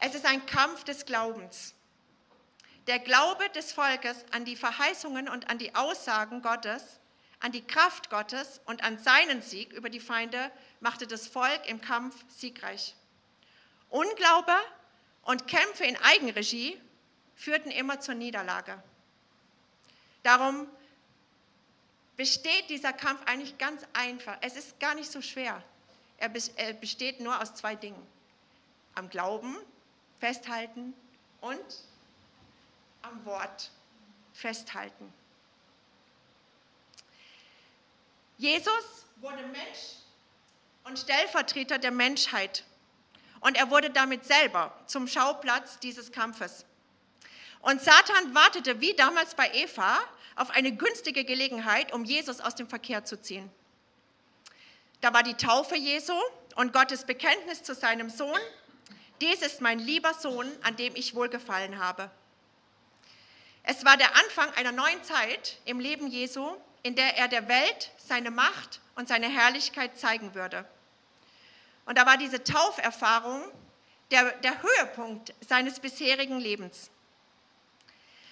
Es ist ein Kampf des Glaubens. Der Glaube des Volkes an die Verheißungen und an die Aussagen Gottes, an die Kraft Gottes und an seinen Sieg über die Feinde machte das Volk im Kampf siegreich. Unglaube und Kämpfe in Eigenregie führten immer zur Niederlage. Darum besteht dieser Kampf eigentlich ganz einfach. Es ist gar nicht so schwer. Er besteht nur aus zwei Dingen. Am Glauben festhalten und am Wort festhalten. Jesus wurde Mensch und Stellvertreter der Menschheit. Und er wurde damit selber zum Schauplatz dieses Kampfes. Und Satan wartete wie damals bei Eva auf eine günstige Gelegenheit, um Jesus aus dem Verkehr zu ziehen. Da war die Taufe Jesu und Gottes Bekenntnis zu seinem Sohn. Dies ist mein lieber Sohn, an dem ich wohlgefallen habe. Es war der Anfang einer neuen Zeit im Leben Jesu, in der er der Welt seine Macht und seine Herrlichkeit zeigen würde. Und da war diese Tauferfahrung der, der Höhepunkt seines bisherigen Lebens.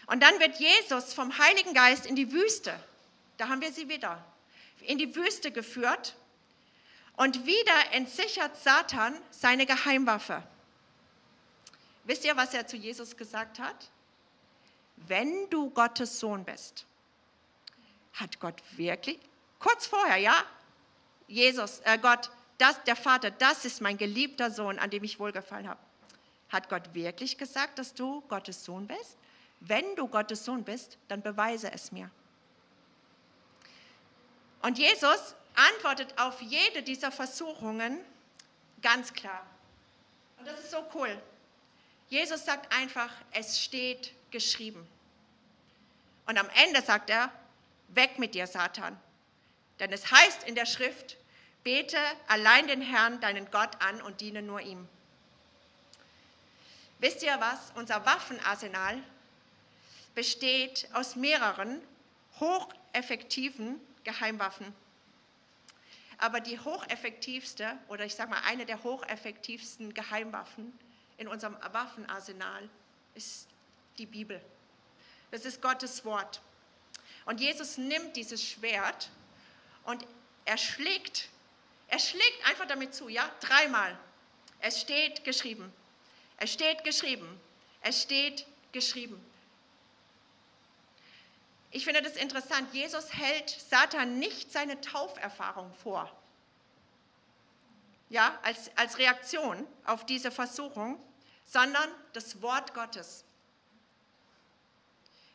Und dann wird Jesus vom Heiligen Geist in die Wüste, da haben wir sie wieder, in die Wüste geführt. Und wieder entsichert Satan seine Geheimwaffe. Wisst ihr, was er zu Jesus gesagt hat? Wenn du Gottes Sohn bist, hat Gott wirklich, kurz vorher, ja, Jesus, äh Gott, das, der Vater, das ist mein geliebter Sohn, an dem ich wohlgefallen habe. Hat Gott wirklich gesagt, dass du Gottes Sohn bist? Wenn du Gottes Sohn bist, dann beweise es mir. Und Jesus antwortet auf jede dieser Versuchungen ganz klar. Und das ist so cool. Jesus sagt einfach, es steht geschrieben. Und am Ende sagt er, weg mit dir, Satan. Denn es heißt in der Schrift, bete allein den Herrn, deinen Gott an und diene nur ihm. Wisst ihr was? Unser Waffenarsenal besteht aus mehreren hocheffektiven Geheimwaffen. Aber die hocheffektivste, oder ich sage mal eine der hocheffektivsten Geheimwaffen in unserem Waffenarsenal ist die Bibel. Das ist Gottes Wort. Und Jesus nimmt dieses Schwert und er schlägt, er schlägt einfach damit zu, ja, dreimal. Es steht geschrieben. Es steht geschrieben. Es steht geschrieben. Ich finde das interessant. Jesus hält Satan nicht seine Tauferfahrung vor. Ja, als, als Reaktion auf diese Versuchung, sondern das Wort Gottes.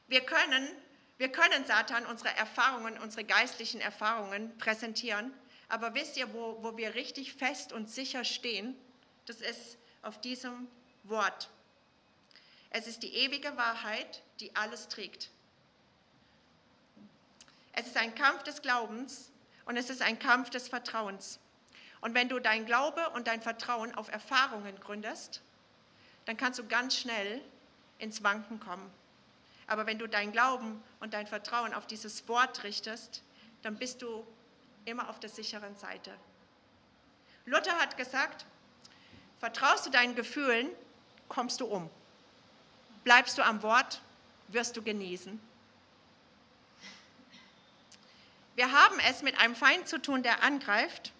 Wir können, wir können Satan unsere Erfahrungen, unsere geistlichen Erfahrungen präsentieren, aber wisst ihr, wo, wo wir richtig fest und sicher stehen? Das ist auf diesem Wort. Es ist die ewige Wahrheit, die alles trägt. Es ist ein Kampf des Glaubens und es ist ein Kampf des Vertrauens. Und wenn du dein Glaube und dein Vertrauen auf Erfahrungen gründest, dann kannst du ganz schnell ins Wanken kommen. Aber wenn du dein Glauben und dein Vertrauen auf dieses Wort richtest, dann bist du immer auf der sicheren Seite. Luther hat gesagt, vertraust du deinen Gefühlen, kommst du um. Bleibst du am Wort, wirst du genießen. Wir haben es mit einem Feind zu tun, der angreift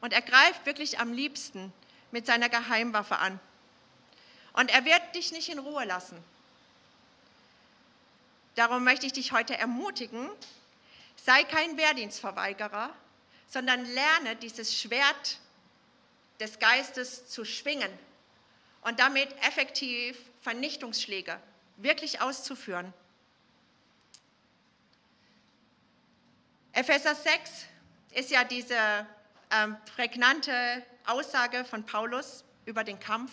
und er greift wirklich am liebsten mit seiner Geheimwaffe an. Und er wird dich nicht in Ruhe lassen. Darum möchte ich dich heute ermutigen, sei kein Wehrdienstverweigerer, sondern lerne dieses Schwert des Geistes zu schwingen und damit effektiv Vernichtungsschläge wirklich auszuführen. Epheser 6, ist ja diese ähm, prägnante Aussage von Paulus über den Kampf.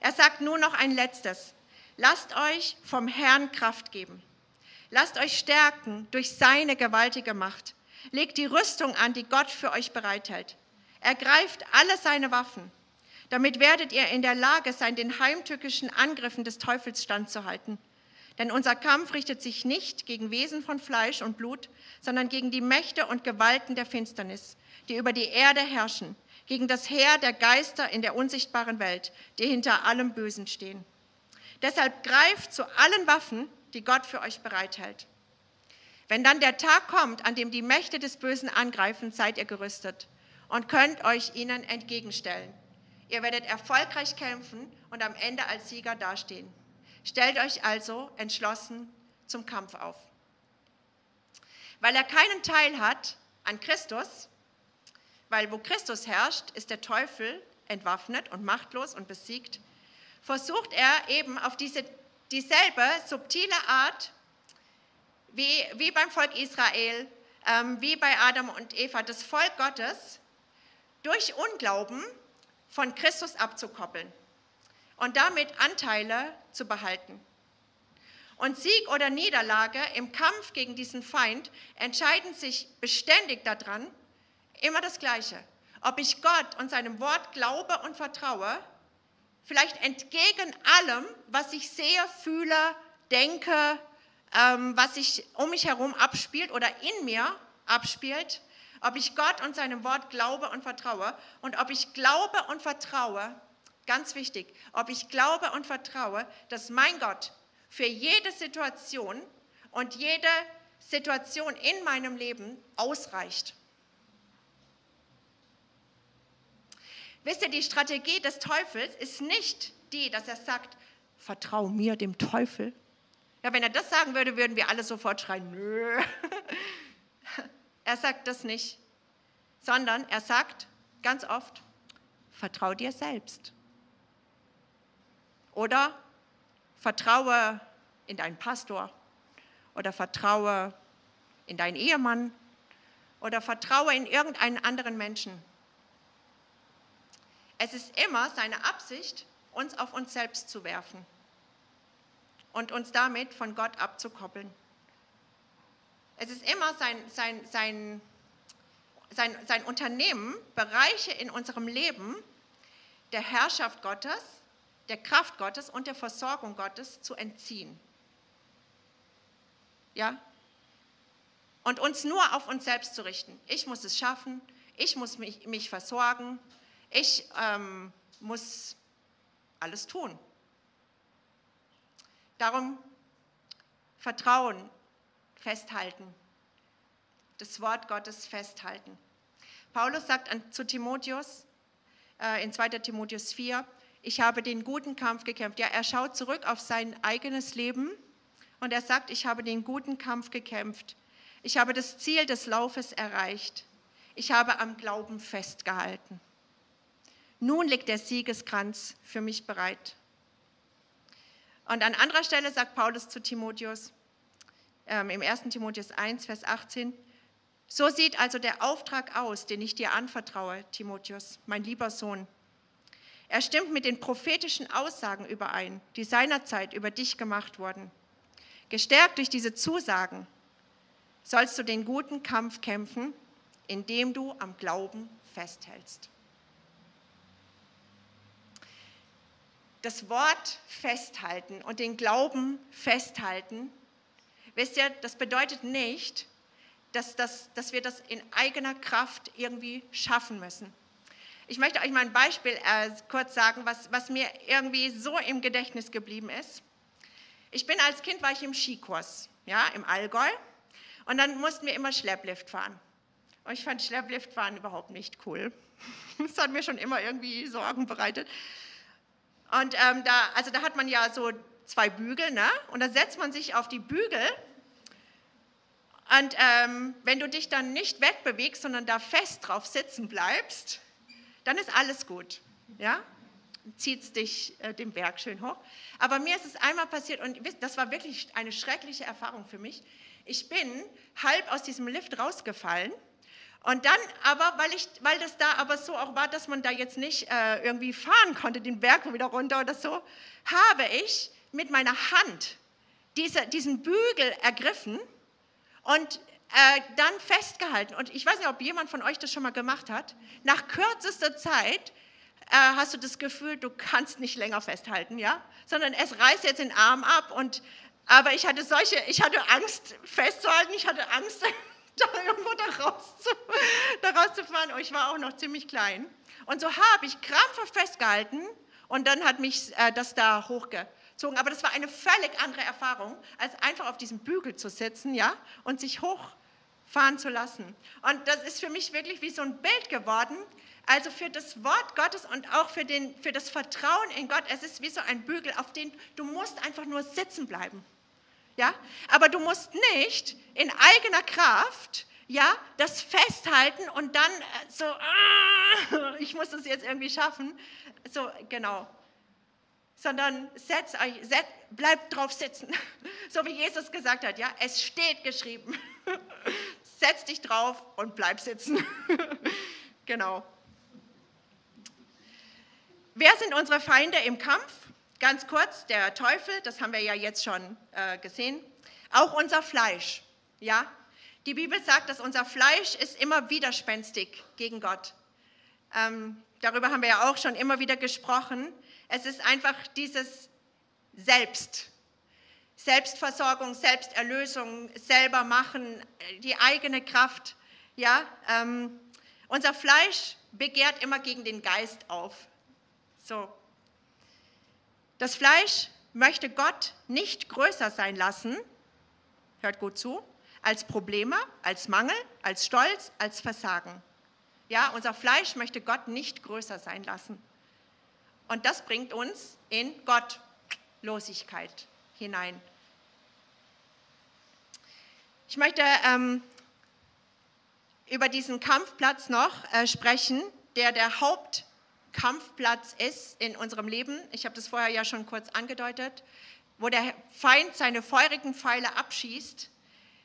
Er sagt nur noch ein letztes. Lasst euch vom Herrn Kraft geben. Lasst euch stärken durch seine gewaltige Macht. Legt die Rüstung an, die Gott für euch bereithält. Ergreift alle seine Waffen. Damit werdet ihr in der Lage sein, den heimtückischen Angriffen des Teufels standzuhalten. Denn unser Kampf richtet sich nicht gegen Wesen von Fleisch und Blut, sondern gegen die Mächte und Gewalten der Finsternis, die über die Erde herrschen, gegen das Heer der Geister in der unsichtbaren Welt, die hinter allem Bösen stehen. Deshalb greift zu allen Waffen, die Gott für euch bereithält. Wenn dann der Tag kommt, an dem die Mächte des Bösen angreifen, seid ihr gerüstet und könnt euch ihnen entgegenstellen. Ihr werdet erfolgreich kämpfen und am Ende als Sieger dastehen. Stellt euch also entschlossen zum Kampf auf. Weil er keinen Teil hat an Christus, weil wo Christus herrscht, ist der Teufel entwaffnet und machtlos und besiegt, versucht er eben auf diese, dieselbe subtile Art wie, wie beim Volk Israel, ähm, wie bei Adam und Eva, das Volk Gottes durch Unglauben von Christus abzukoppeln und damit Anteile zu behalten. Und Sieg oder Niederlage im Kampf gegen diesen Feind entscheiden sich beständig daran, immer das Gleiche. Ob ich Gott und seinem Wort glaube und vertraue vielleicht entgegen allem, was ich sehe, fühle, denke, ähm, was sich um mich herum abspielt oder in mir abspielt, ob ich Gott und seinem Wort glaube und vertraue und ob ich glaube und vertraue, ganz wichtig, ob ich glaube und vertraue, dass mein Gott für jede Situation und jede Situation in meinem Leben ausreicht. Wisst ihr, die Strategie des Teufels ist nicht die, dass er sagt, vertrau mir, dem Teufel. Ja, wenn er das sagen würde, würden wir alle sofort schreien, nö. Er sagt das nicht, sondern er sagt ganz oft, vertrau dir selbst. Oder vertraue in deinen Pastor oder vertraue in deinen Ehemann oder vertraue in irgendeinen anderen Menschen. Es ist immer seine Absicht, uns auf uns selbst zu werfen und uns damit von Gott abzukoppeln. Es ist immer sein, sein, sein, sein, sein Unternehmen, Bereiche in unserem Leben der Herrschaft Gottes, der Kraft Gottes und der Versorgung Gottes zu entziehen. Ja? Und uns nur auf uns selbst zu richten. Ich muss es schaffen, ich muss mich, mich versorgen, ich ähm, muss alles tun. Darum Vertrauen festhalten, das Wort Gottes festhalten. Paulus sagt an, zu Timotheus äh, in 2. Timotheus 4, ich habe den guten Kampf gekämpft. Ja, er schaut zurück auf sein eigenes Leben und er sagt, ich habe den guten Kampf gekämpft. Ich habe das Ziel des Laufes erreicht. Ich habe am Glauben festgehalten. Nun liegt der Siegeskranz für mich bereit. Und an anderer Stelle sagt Paulus zu Timotheus, ähm, im 1. Timotheus 1, Vers 18, so sieht also der Auftrag aus, den ich dir anvertraue, Timotheus, mein lieber Sohn. Er stimmt mit den prophetischen Aussagen überein, die seinerzeit über dich gemacht wurden. Gestärkt durch diese Zusagen sollst du den guten Kampf kämpfen, indem du am Glauben festhältst. Das Wort festhalten und den Glauben festhalten, wisst ihr, das bedeutet nicht, dass, das, dass wir das in eigener Kraft irgendwie schaffen müssen. Ich möchte euch mal ein Beispiel äh, kurz sagen, was, was mir irgendwie so im Gedächtnis geblieben ist. Ich bin als Kind, war ich im Skikurs, ja, im Allgäu. Und dann mussten wir immer Schlepplift fahren. Und ich fand Schleppliftfahren überhaupt nicht cool. Das hat mir schon immer irgendwie Sorgen bereitet. Und ähm, da, also da hat man ja so zwei Bügel, ne? Und da setzt man sich auf die Bügel. Und ähm, wenn du dich dann nicht wegbewegst, sondern da fest drauf sitzen bleibst, dann ist alles gut, ja? Zieht dich äh, den Berg schön hoch. Aber mir ist es einmal passiert und das war wirklich eine schreckliche Erfahrung für mich. Ich bin halb aus diesem Lift rausgefallen Und dann aber, weil, ich, weil das da aber so auch war, dass man da jetzt nicht äh, irgendwie fahren konnte, den Berg wieder runter oder so, habe ich mit meiner Hand diese, diesen Bügel ergriffen und äh, dann festgehalten. Und ich weiß nicht, ob jemand von euch das schon mal gemacht hat. Nach kürzester Zeit äh, hast du das Gefühl, du kannst nicht länger festhalten, ja, sondern es reißt jetzt den Arm ab. Und aber ich hatte solche, ich hatte Angst festzuhalten, ich hatte Angst da irgendwo da, raus zu, da rauszufahren. Und ich war auch noch ziemlich klein. Und so habe ich krampfhaft festgehalten und dann hat mich äh, das da hochgezogen. Aber das war eine völlig andere Erfahrung, als einfach auf diesem Bügel zu sitzen ja, und sich hochfahren zu lassen. Und das ist für mich wirklich wie so ein Bild geworden. Also für das Wort Gottes und auch für, den, für das Vertrauen in Gott. Es ist wie so ein Bügel, auf den du musst einfach nur sitzen bleiben. Ja? Aber du musst nicht in eigener Kraft ja, das festhalten und dann äh, so, ah, ich muss das jetzt irgendwie schaffen. So, genau. Sondern setz euch, set, bleibt drauf sitzen. So wie Jesus gesagt hat, ja, es steht geschrieben. Setz dich drauf und bleib sitzen. Genau. Wer sind unsere Feinde im Kampf? Ganz kurz, der Teufel, das haben wir ja jetzt schon äh, gesehen. Auch unser Fleisch, ja. Die Bibel sagt, dass unser Fleisch ist immer widerspenstig gegen Gott. Ähm, darüber haben wir ja auch schon immer wieder gesprochen. Es ist einfach dieses Selbst. Selbstversorgung, Selbsterlösung, selber machen, die eigene Kraft. Ja, ähm, unser Fleisch begehrt immer gegen den Geist auf. So, das Fleisch möchte Gott nicht größer sein lassen, hört gut zu, als Probleme, als Mangel, als Stolz, als Versagen. Ja, unser Fleisch möchte Gott nicht größer sein lassen. Und das bringt uns in Gottlosigkeit hinein. Ich möchte ähm, über diesen Kampfplatz noch äh, sprechen, der der Haupt Kampfplatz ist in unserem Leben. Ich habe das vorher ja schon kurz angedeutet, wo der Feind seine feurigen Pfeile abschießt.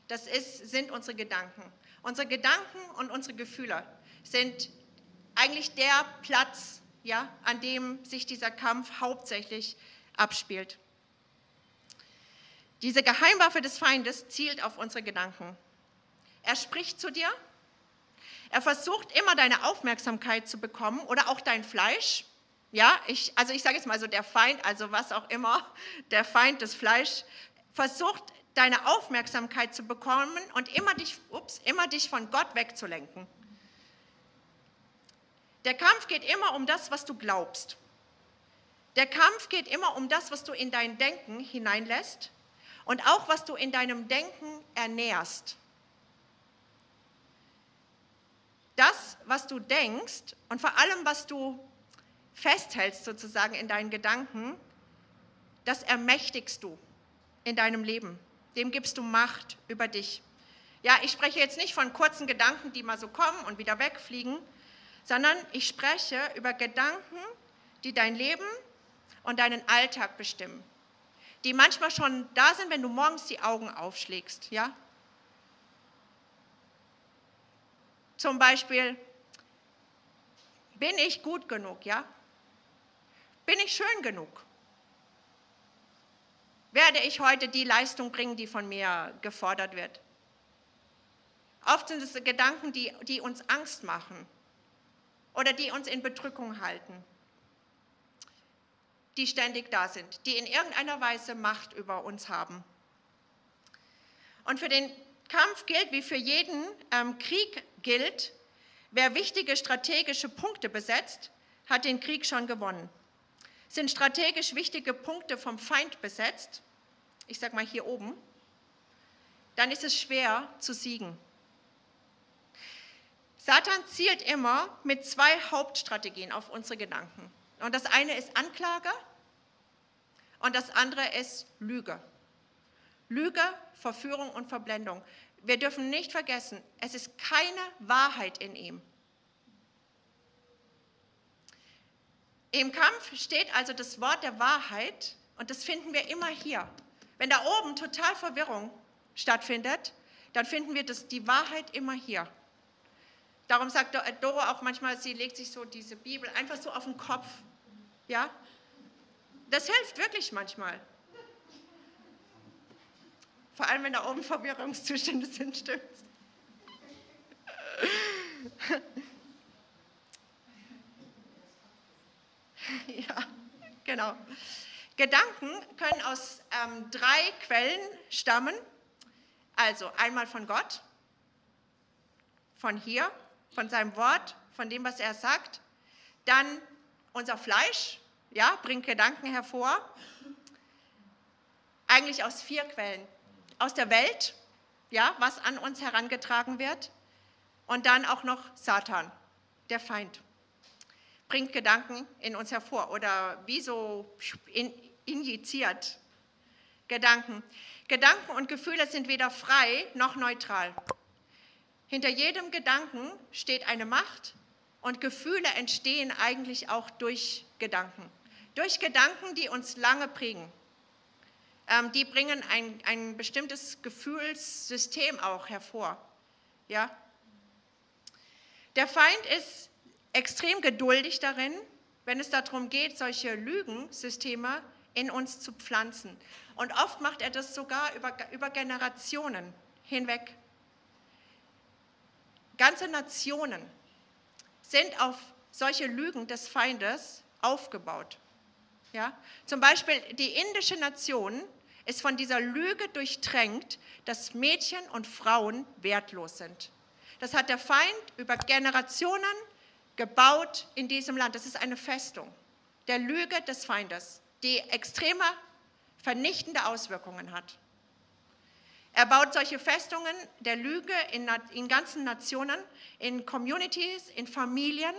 Das ist, sind unsere Gedanken. Unsere Gedanken und unsere Gefühle sind eigentlich der Platz, ja, an dem sich dieser Kampf hauptsächlich abspielt. Diese Geheimwaffe des Feindes zielt auf unsere Gedanken. Er spricht zu dir er versucht immer deine Aufmerksamkeit zu bekommen oder auch dein Fleisch. Ja, ich, also ich sage jetzt mal so, der Feind, also was auch immer, der Feind des Fleisch, versucht deine Aufmerksamkeit zu bekommen und immer dich, ups, immer dich von Gott wegzulenken. Der Kampf geht immer um das, was du glaubst. Der Kampf geht immer um das, was du in dein Denken hineinlässt und auch was du in deinem Denken ernährst. Das, was du denkst und vor allem, was du festhältst sozusagen in deinen Gedanken, das ermächtigst du in deinem Leben. Dem gibst du Macht über dich. Ja, ich spreche jetzt nicht von kurzen Gedanken, die mal so kommen und wieder wegfliegen, sondern ich spreche über Gedanken, die dein Leben und deinen Alltag bestimmen. Die manchmal schon da sind, wenn du morgens die Augen aufschlägst, ja? Zum Beispiel, bin ich gut genug, ja? Bin ich schön genug? Werde ich heute die Leistung bringen, die von mir gefordert wird? Oft sind es Gedanken, die, die uns Angst machen oder die uns in Bedrückung halten, die ständig da sind, die in irgendeiner Weise Macht über uns haben. Und für den Kampf gilt wie für jeden ähm, Krieg gilt, wer wichtige strategische Punkte besetzt, hat den Krieg schon gewonnen. Sind strategisch wichtige Punkte vom Feind besetzt, ich sage mal hier oben, dann ist es schwer zu siegen. Satan zielt immer mit zwei Hauptstrategien auf unsere Gedanken. Und das eine ist Anklage und das andere ist Lüge. Lüge, Verführung und Verblendung wir dürfen nicht vergessen, es ist keine Wahrheit in ihm. Im Kampf steht also das Wort der Wahrheit und das finden wir immer hier. Wenn da oben total Verwirrung stattfindet, dann finden wir das, die Wahrheit immer hier. Darum sagt Doro auch manchmal, sie legt sich so diese Bibel einfach so auf den Kopf. Ja? Das hilft wirklich manchmal. Vor allem, wenn da oben Verwirrungszustände sind, stimmt's. ja, genau. Gedanken können aus ähm, drei Quellen stammen. Also einmal von Gott, von hier, von seinem Wort, von dem, was er sagt. Dann unser Fleisch, ja, bringt Gedanken hervor. Eigentlich aus vier Quellen. Aus der Welt, ja, was an uns herangetragen wird. Und dann auch noch Satan, der Feind bringt Gedanken in uns hervor oder wie so injiziert Gedanken. Gedanken und Gefühle sind weder frei noch neutral. Hinter jedem Gedanken steht eine Macht und Gefühle entstehen eigentlich auch durch Gedanken. Durch Gedanken, die uns lange prägen. Ähm, die bringen ein, ein bestimmtes Gefühlssystem auch hervor. Ja? Der Feind ist extrem geduldig darin, wenn es darum geht, solche Lügensysteme in uns zu pflanzen. Und oft macht er das sogar über, über Generationen hinweg. Ganze Nationen sind auf solche Lügen des Feindes aufgebaut. Ja? Zum Beispiel die indische Nation ist von dieser Lüge durchtränkt, dass Mädchen und Frauen wertlos sind. Das hat der Feind über Generationen gebaut in diesem Land. Das ist eine Festung der Lüge des Feindes, die extreme vernichtende Auswirkungen hat. Er baut solche Festungen der Lüge in, in ganzen Nationen, in Communities, in Familien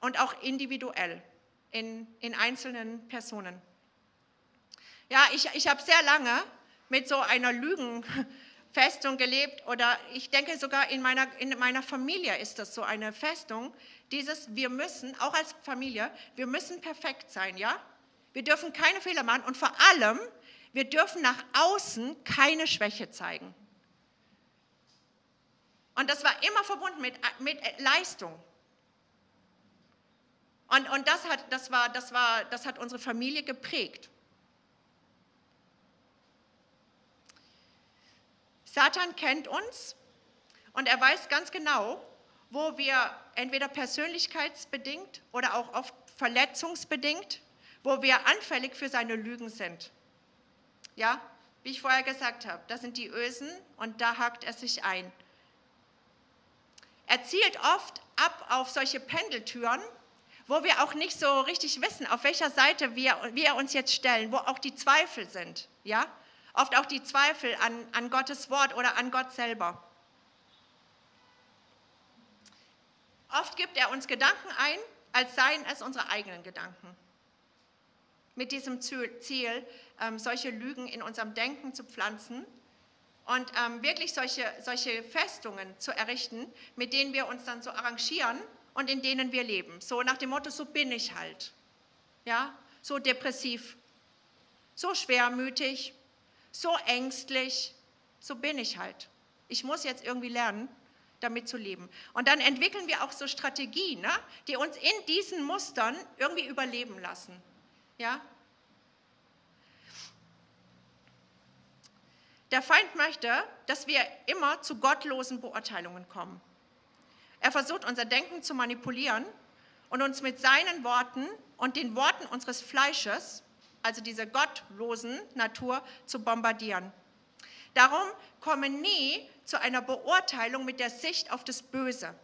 und auch individuell in, in einzelnen Personen. Ja, ich, ich habe sehr lange mit so einer Lügen, Festung gelebt oder ich denke sogar in meiner, in meiner Familie ist das so eine Festung. Dieses, wir müssen, auch als Familie, wir müssen perfekt sein, ja? Wir dürfen keine Fehler machen und vor allem, wir dürfen nach außen keine Schwäche zeigen. Und das war immer verbunden mit, mit Leistung. Und, und das, hat, das, war, das, war, das hat unsere Familie geprägt. Satan kennt uns und er weiß ganz genau, wo wir entweder persönlichkeitsbedingt oder auch oft verletzungsbedingt, wo wir anfällig für seine Lügen sind. Ja, wie ich vorher gesagt habe, das sind die Ösen und da hakt er sich ein. Er zielt oft ab auf solche Pendeltüren, wo wir auch nicht so richtig wissen, auf welcher Seite wir, wir uns jetzt stellen, wo auch die Zweifel sind. Ja? Oft auch die Zweifel an, an Gottes Wort oder an Gott selber. Oft gibt er uns Gedanken ein, als seien es unsere eigenen Gedanken. Mit diesem Ziel, ähm, solche Lügen in unserem Denken zu pflanzen und ähm, wirklich solche, solche Festungen zu errichten, mit denen wir uns dann so arrangieren und in denen wir leben. So nach dem Motto, so bin ich halt. Ja, so depressiv, so schwermütig, so ängstlich, so bin ich halt. Ich muss jetzt irgendwie lernen, damit zu leben. Und dann entwickeln wir auch so Strategien, ne, die uns in diesen Mustern irgendwie überleben lassen. Ja? Der Feind möchte, dass wir immer zu gottlosen Beurteilungen kommen. Er versucht unser Denken zu manipulieren und uns mit seinen Worten und den Worten unseres Fleisches also diese gottlosen Natur, zu bombardieren. Darum komme nie zu einer Beurteilung mit der Sicht auf das Böse,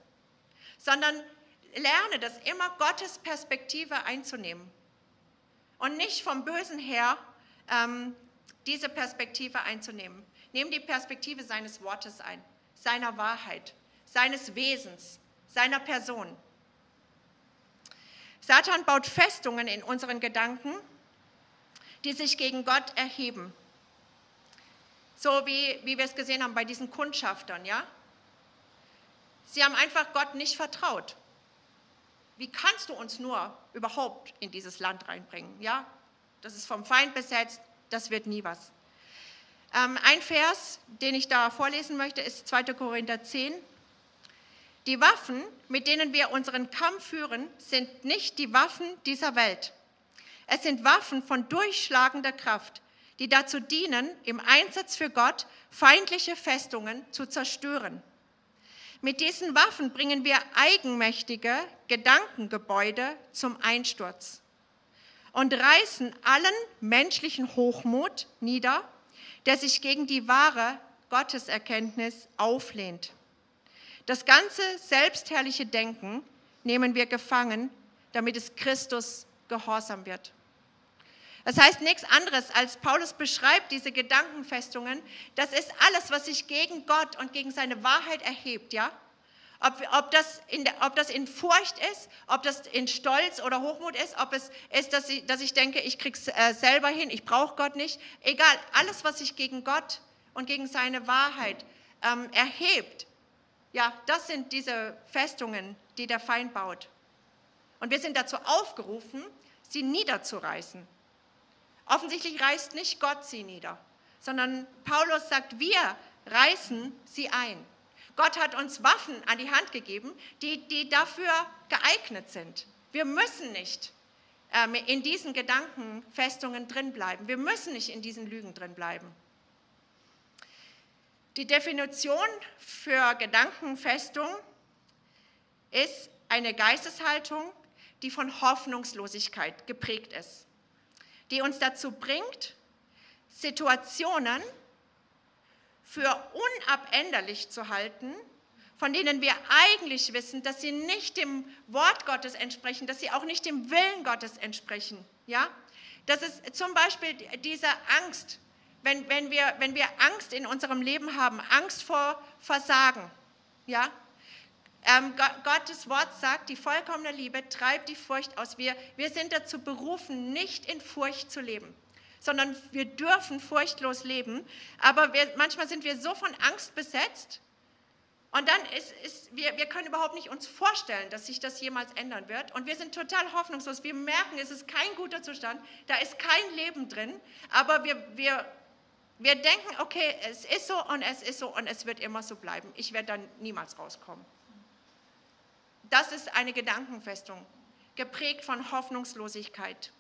sondern lerne das immer Gottes Perspektive einzunehmen und nicht vom Bösen her ähm, diese Perspektive einzunehmen. Nimm die Perspektive seines Wortes ein, seiner Wahrheit, seines Wesens, seiner Person. Satan baut Festungen in unseren Gedanken die sich gegen Gott erheben. So wie, wie wir es gesehen haben bei diesen Kundschaftern, ja? Sie haben einfach Gott nicht vertraut. Wie kannst du uns nur überhaupt in dieses Land reinbringen? Ja, das ist vom Feind besetzt, das wird nie was. Ähm, ein Vers, den ich da vorlesen möchte, ist 2. Korinther 10. Die Waffen, mit denen wir unseren Kampf führen, sind nicht die Waffen dieser Welt. Es sind Waffen von durchschlagender Kraft, die dazu dienen, im Einsatz für Gott feindliche Festungen zu zerstören. Mit diesen Waffen bringen wir eigenmächtige Gedankengebäude zum Einsturz und reißen allen menschlichen Hochmut nieder, der sich gegen die wahre Gotteserkenntnis auflehnt. Das ganze selbstherrliche Denken nehmen wir gefangen, damit es Christus gehorsam wird. Das heißt nichts anderes, als Paulus beschreibt diese Gedankenfestungen. Das ist alles, was sich gegen Gott und gegen seine Wahrheit erhebt, ja? Ob, ob, das der, ob, das in Furcht ist, ob das in Stolz oder Hochmut ist, ob es ist, dass ich, dass ich denke, ich krieg's äh, selber hin, ich brauche Gott nicht. Egal, alles, was sich gegen Gott und gegen seine Wahrheit ähm, erhebt, ja, das sind diese Festungen, die der Feind baut. Und wir sind dazu aufgerufen, sie niederzureißen. Offensichtlich reißt nicht Gott sie nieder, sondern Paulus sagt, wir reißen sie ein. Gott hat uns Waffen an die Hand gegeben, die, die dafür geeignet sind. Wir müssen nicht ähm, in diesen Gedankenfestungen drinbleiben. Wir müssen nicht in diesen Lügen drinbleiben. Die Definition für Gedankenfestung ist eine Geisteshaltung, die von Hoffnungslosigkeit geprägt ist, die uns dazu bringt, Situationen für unabänderlich zu halten, von denen wir eigentlich wissen, dass sie nicht dem Wort Gottes entsprechen, dass sie auch nicht dem Willen Gottes entsprechen. Ja? Das ist zum Beispiel diese Angst, wenn, wenn, wir, wenn wir Angst in unserem Leben haben, Angst vor Versagen. Ja? Ähm, Gottes Wort sagt, die vollkommene Liebe treibt die Furcht aus. Wir, wir sind dazu berufen, nicht in Furcht zu leben sondern wir dürfen furchtlos leben. Aber wir, manchmal sind wir so von Angst besetzt und dann ist, ist wir, wir können überhaupt nicht uns vorstellen, dass sich das jemals ändern wird. Und wir sind total hoffnungslos. Wir merken, es ist kein guter Zustand, da ist kein Leben drin, aber wir, wir, wir denken, okay, es ist so und es ist so und es wird immer so bleiben. Ich werde dann niemals rauskommen. Das ist eine Gedankenfestung, geprägt von Hoffnungslosigkeit.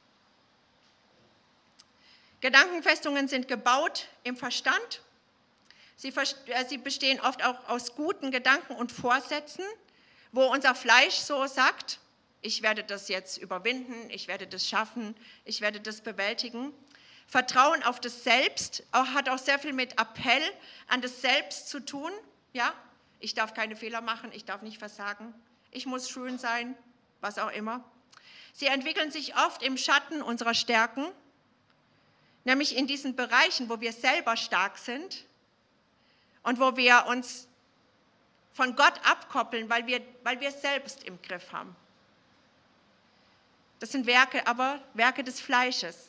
Gedankenfestungen sind gebaut im Verstand. Sie, äh, sie, bestehen oft auch aus guten Gedanken und Vorsätzen, wo unser Fleisch so sagt, ich werde das jetzt überwinden, ich werde das schaffen, ich werde das bewältigen. Vertrauen auf das Selbst hat auch sehr viel mit Appell an das Selbst zu tun. Ja, ich darf keine Fehler machen, ich darf nicht versagen, ich muss schön sein, was auch immer. Sie entwickeln sich oft im Schatten unserer Stärken nämlich in diesen Bereichen, wo wir selber stark sind und wo wir uns von Gott abkoppeln, weil wir, weil wir es selbst im Griff haben. Das sind Werke, aber Werke des Fleisches.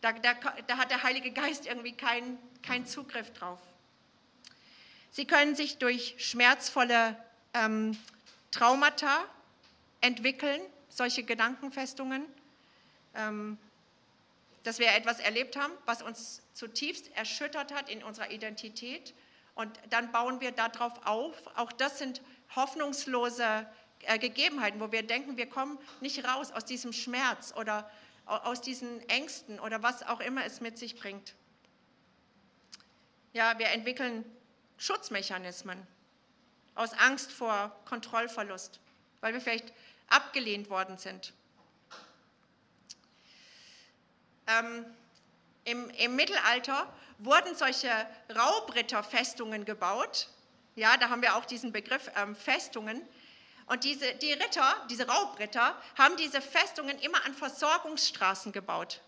Da, da, da hat der Heilige Geist irgendwie keinen kein Zugriff drauf. Sie können sich durch schmerzvolle ähm, Traumata entwickeln, solche Gedankenfestungen. Ähm, dass wir etwas erlebt haben, was uns zutiefst erschüttert hat in unserer Identität. Und dann bauen wir darauf auf. Auch das sind hoffnungslose äh, Gegebenheiten, wo wir denken, wir kommen nicht raus aus diesem Schmerz oder aus diesen Ängsten oder was auch immer es mit sich bringt. Ja, wir entwickeln Schutzmechanismen aus Angst vor Kontrollverlust, weil wir vielleicht abgelehnt worden sind ähm, im, im, Mittelalter wurden solche Raubritterfestungen gebaut. Ja, da haben wir auch diesen Begriff ähm, Festungen. Und diese, die Ritter, diese Raubritter, haben diese Festungen immer an Versorgungsstraßen gebaut.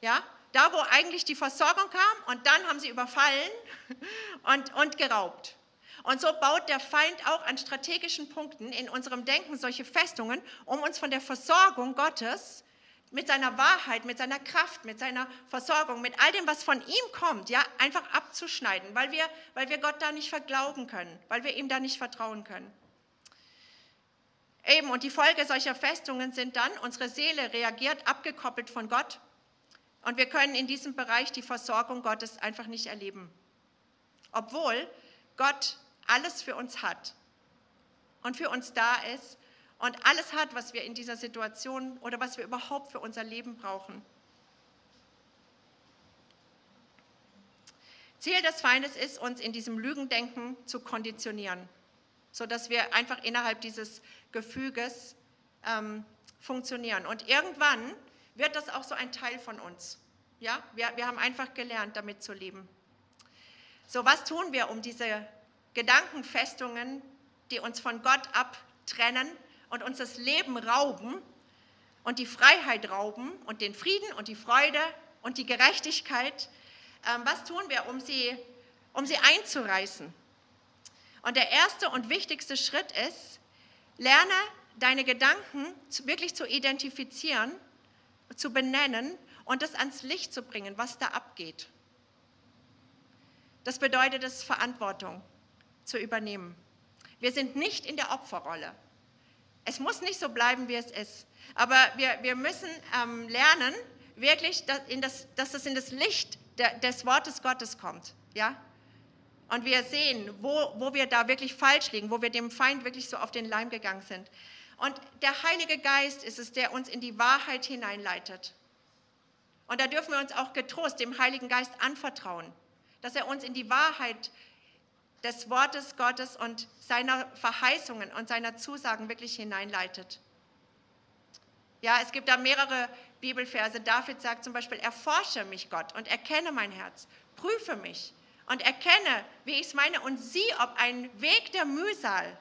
Ja, da wo eigentlich die Versorgung kam und dann haben sie überfallen und, und geraubt. Und so baut der Feind auch an strategischen Punkten in unserem Denken solche Festungen, um uns von der Versorgung Gottes mit seiner Wahrheit, mit seiner Kraft, mit seiner Versorgung, mit all dem, was von ihm kommt, ja, einfach abzuschneiden, weil wir, weil wir Gott da nicht verglauben können, weil wir ihm da nicht vertrauen können. Eben, und die Folge solcher Festungen sind dann, unsere Seele reagiert abgekoppelt von Gott und wir können in diesem Bereich die Versorgung Gottes einfach nicht erleben. Obwohl Gott alles für uns hat. und für uns da ist und alles hat, was wir in dieser Situation oder was wir überhaupt für unser Leben brauchen. Ziel des Feindes ist, uns in diesem Lügendenken zu konditionieren, sodass wir einfach innerhalb dieses Gefüges ähm, funktionieren. Und irgendwann wird das auch so ein Teil von uns. Ja, wir, wir haben einfach gelernt, damit zu leben. So, was tun wir, um diese Gedankenfestungen, die uns von Gott abtrennen und uns das Leben rauben und die Freiheit rauben und den Frieden und die Freude und die Gerechtigkeit, ähm, was tun wir, um sie, um sie einzureißen? Und der erste und wichtigste Schritt ist, lerne deine Gedanken wirklich zu identifizieren, zu benennen und das ans Licht zu bringen, was da abgeht. Das bedeutet es, Verantwortung zu übernehmen. Wir sind nicht in der Opferrolle. Es muss nicht so bleiben, wie es ist. Aber wir, wir müssen ähm, lernen, wirklich, dass, das, dass das in das Licht der, des Wortes Gottes kommt. Ja? Und wir sehen, wo, wo wir da wirklich falsch liegen, wo wir dem Feind wirklich so auf den Leim gegangen sind. Und der Heilige Geist ist es, der uns in die Wahrheit hineinleitet. Und da dürfen wir uns auch getrost dem Heiligen Geist anvertrauen, dass er uns in die Wahrheit des Wortes Gottes und seiner Verheißungen und seiner Zusagen wirklich hineinleitet. Ja, es gibt da mehrere Bibelverse. David sagt zum Beispiel, erforsche mich Gott und erkenne mein Herz, prüfe mich und erkenne, wie ich es meine und sieh, ob ein Weg der Mühsal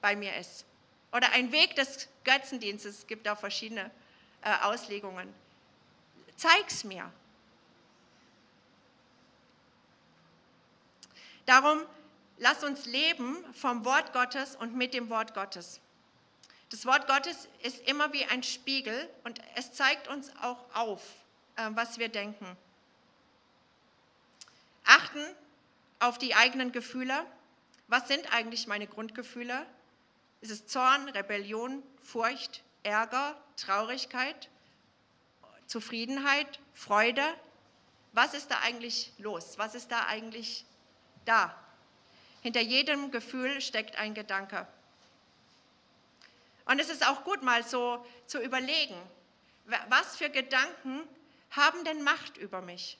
bei mir ist oder ein Weg des Götzendienstes. Es gibt auch verschiedene äh, Auslegungen. Zeig's mir. Darum lass uns leben vom Wort Gottes und mit dem Wort Gottes. Das Wort Gottes ist immer wie ein Spiegel und es zeigt uns auch auf, äh, was wir denken. Achten auf die eigenen Gefühle. Was sind eigentlich meine Grundgefühle? Ist es Zorn, Rebellion, Furcht, Ärger, Traurigkeit, Zufriedenheit, Freude? Was ist da eigentlich los? Was ist da eigentlich da? Hinter jedem Gefühl steckt ein Gedanke. Und es ist auch gut, mal so zu überlegen, was für Gedanken haben denn Macht über mich?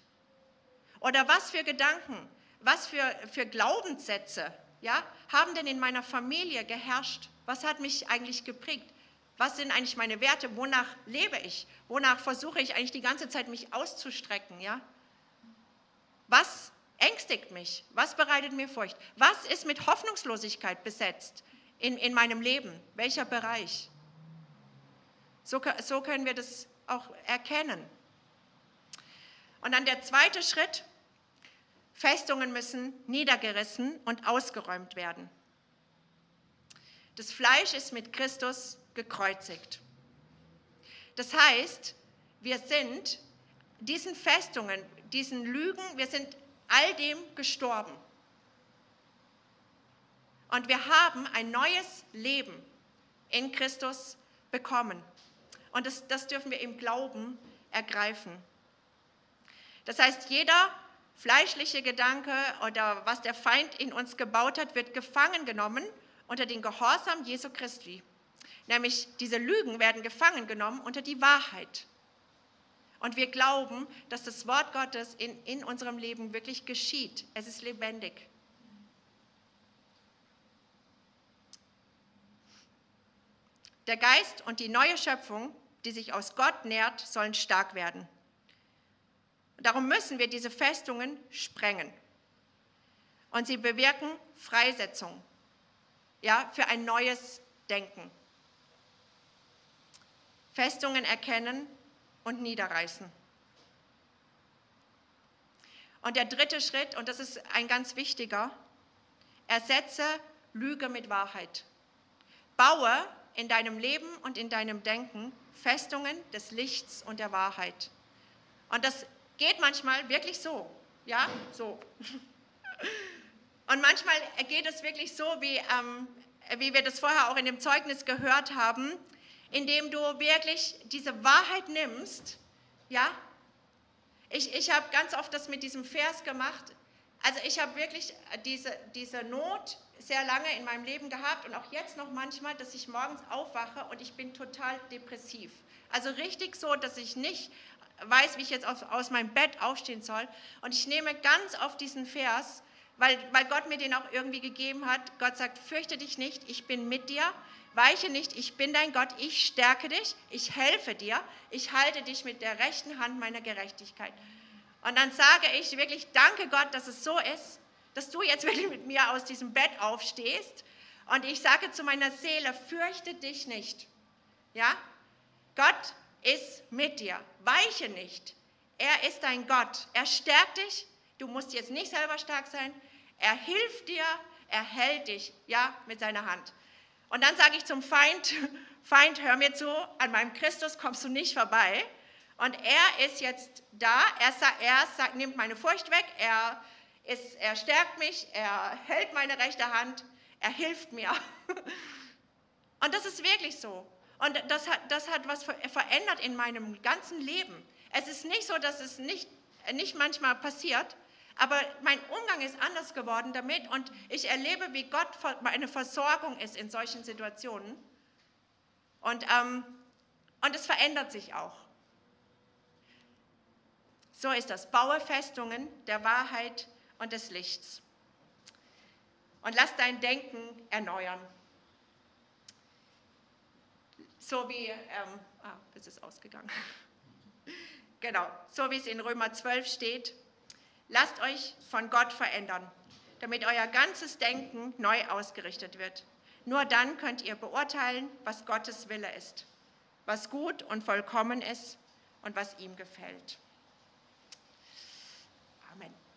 Oder was für Gedanken, was für, für Glaubenssätze ja, haben denn in meiner Familie geherrscht? Was hat mich eigentlich geprägt? Was sind eigentlich meine Werte? Wonach lebe ich? Wonach versuche ich eigentlich die ganze Zeit mich auszustrecken? Ja? Was ängstigt mich? Was bereitet mir Furcht? Was ist mit Hoffnungslosigkeit besetzt in, in meinem Leben? Welcher Bereich? So, so können wir das auch erkennen. Und dann der zweite Schritt, Festungen müssen niedergerissen und ausgeräumt werden. Das Fleisch ist mit Christus gekreuzigt. Das heißt, wir sind diesen Festungen, diesen Lügen, wir sind all dem gestorben. Und wir haben ein neues Leben in Christus bekommen. Und das, das dürfen wir im Glauben ergreifen. Das heißt, jeder fleischliche Gedanke oder was der Feind in uns gebaut hat, wird gefangen genommen unter den Gehorsam Jesu Christi. Nämlich diese Lügen werden gefangen genommen unter die Wahrheit. Und wir glauben, dass das Wort Gottes in, in unserem Leben wirklich geschieht. Es ist lebendig. Der Geist und die neue Schöpfung, die sich aus Gott nährt, sollen stark werden. Darum müssen wir diese Festungen sprengen. Und sie bewirken Freisetzung ja, für ein neues Denken. Festungen erkennen und niederreißen. Und der dritte Schritt, und das ist ein ganz wichtiger, ersetze Lüge mit Wahrheit. Baue in deinem Leben und in deinem Denken Festungen des Lichts und der Wahrheit. Und das geht manchmal wirklich so, ja, so. Und manchmal geht es wirklich so, wie, ähm, wie wir das vorher auch in dem Zeugnis gehört haben, indem du wirklich diese Wahrheit nimmst, ja. Ich, ich habe ganz oft das mit diesem Vers gemacht, Also ich habe wirklich diese, diese Not sehr lange in meinem Leben gehabt und auch jetzt noch manchmal, dass ich morgens aufwache und ich bin total depressiv. Also richtig so, dass ich nicht weiß, wie ich jetzt aus, aus meinem Bett aufstehen soll. Und ich nehme ganz auf diesen Vers, weil, weil Gott mir den auch irgendwie gegeben hat. Gott sagt, fürchte dich nicht, ich bin mit dir. Weiche nicht, ich bin dein Gott, ich stärke dich, ich helfe dir, ich halte dich mit der rechten Hand meiner Gerechtigkeit. Und dann sage ich wirklich, danke Gott, dass es so ist, dass du jetzt wirklich mit mir aus diesem Bett aufstehst. Und ich sage zu meiner Seele, fürchte dich nicht. Ja? Gott ist mit dir. Weiche nicht. Er ist dein Gott. Er stärkt dich. Du musst jetzt nicht selber stark sein. Er hilft dir. Er hält dich, ja, mit seiner Hand. Und dann sage ich zum Feind, Feind, hör mir zu, an meinem Christus kommst du nicht vorbei. Und er ist jetzt da, er, er sagt, nimmt meine Furcht weg, er, ist, er stärkt mich, er hält meine rechte Hand, er hilft mir. Und das ist wirklich so. Und das hat, das hat was verändert in meinem ganzen Leben. Es ist nicht so, dass es nicht, nicht manchmal passiert, aber mein Umgang ist anders geworden damit und ich erlebe, wie Gott meine Versorgung ist in solchen Situationen. Und, ähm, und es verändert sich auch. So ist das. Baue Festungen der Wahrheit und des Lichts. Und lass dein Denken erneuern. So wie, ähm, ah, es ausgegangen. genau, so wie es in Römer 12 steht. Lasst euch von Gott verändern, damit euer ganzes Denken neu ausgerichtet wird. Nur dann könnt ihr beurteilen, was Gottes Wille ist, was gut und vollkommen ist und was ihm gefällt.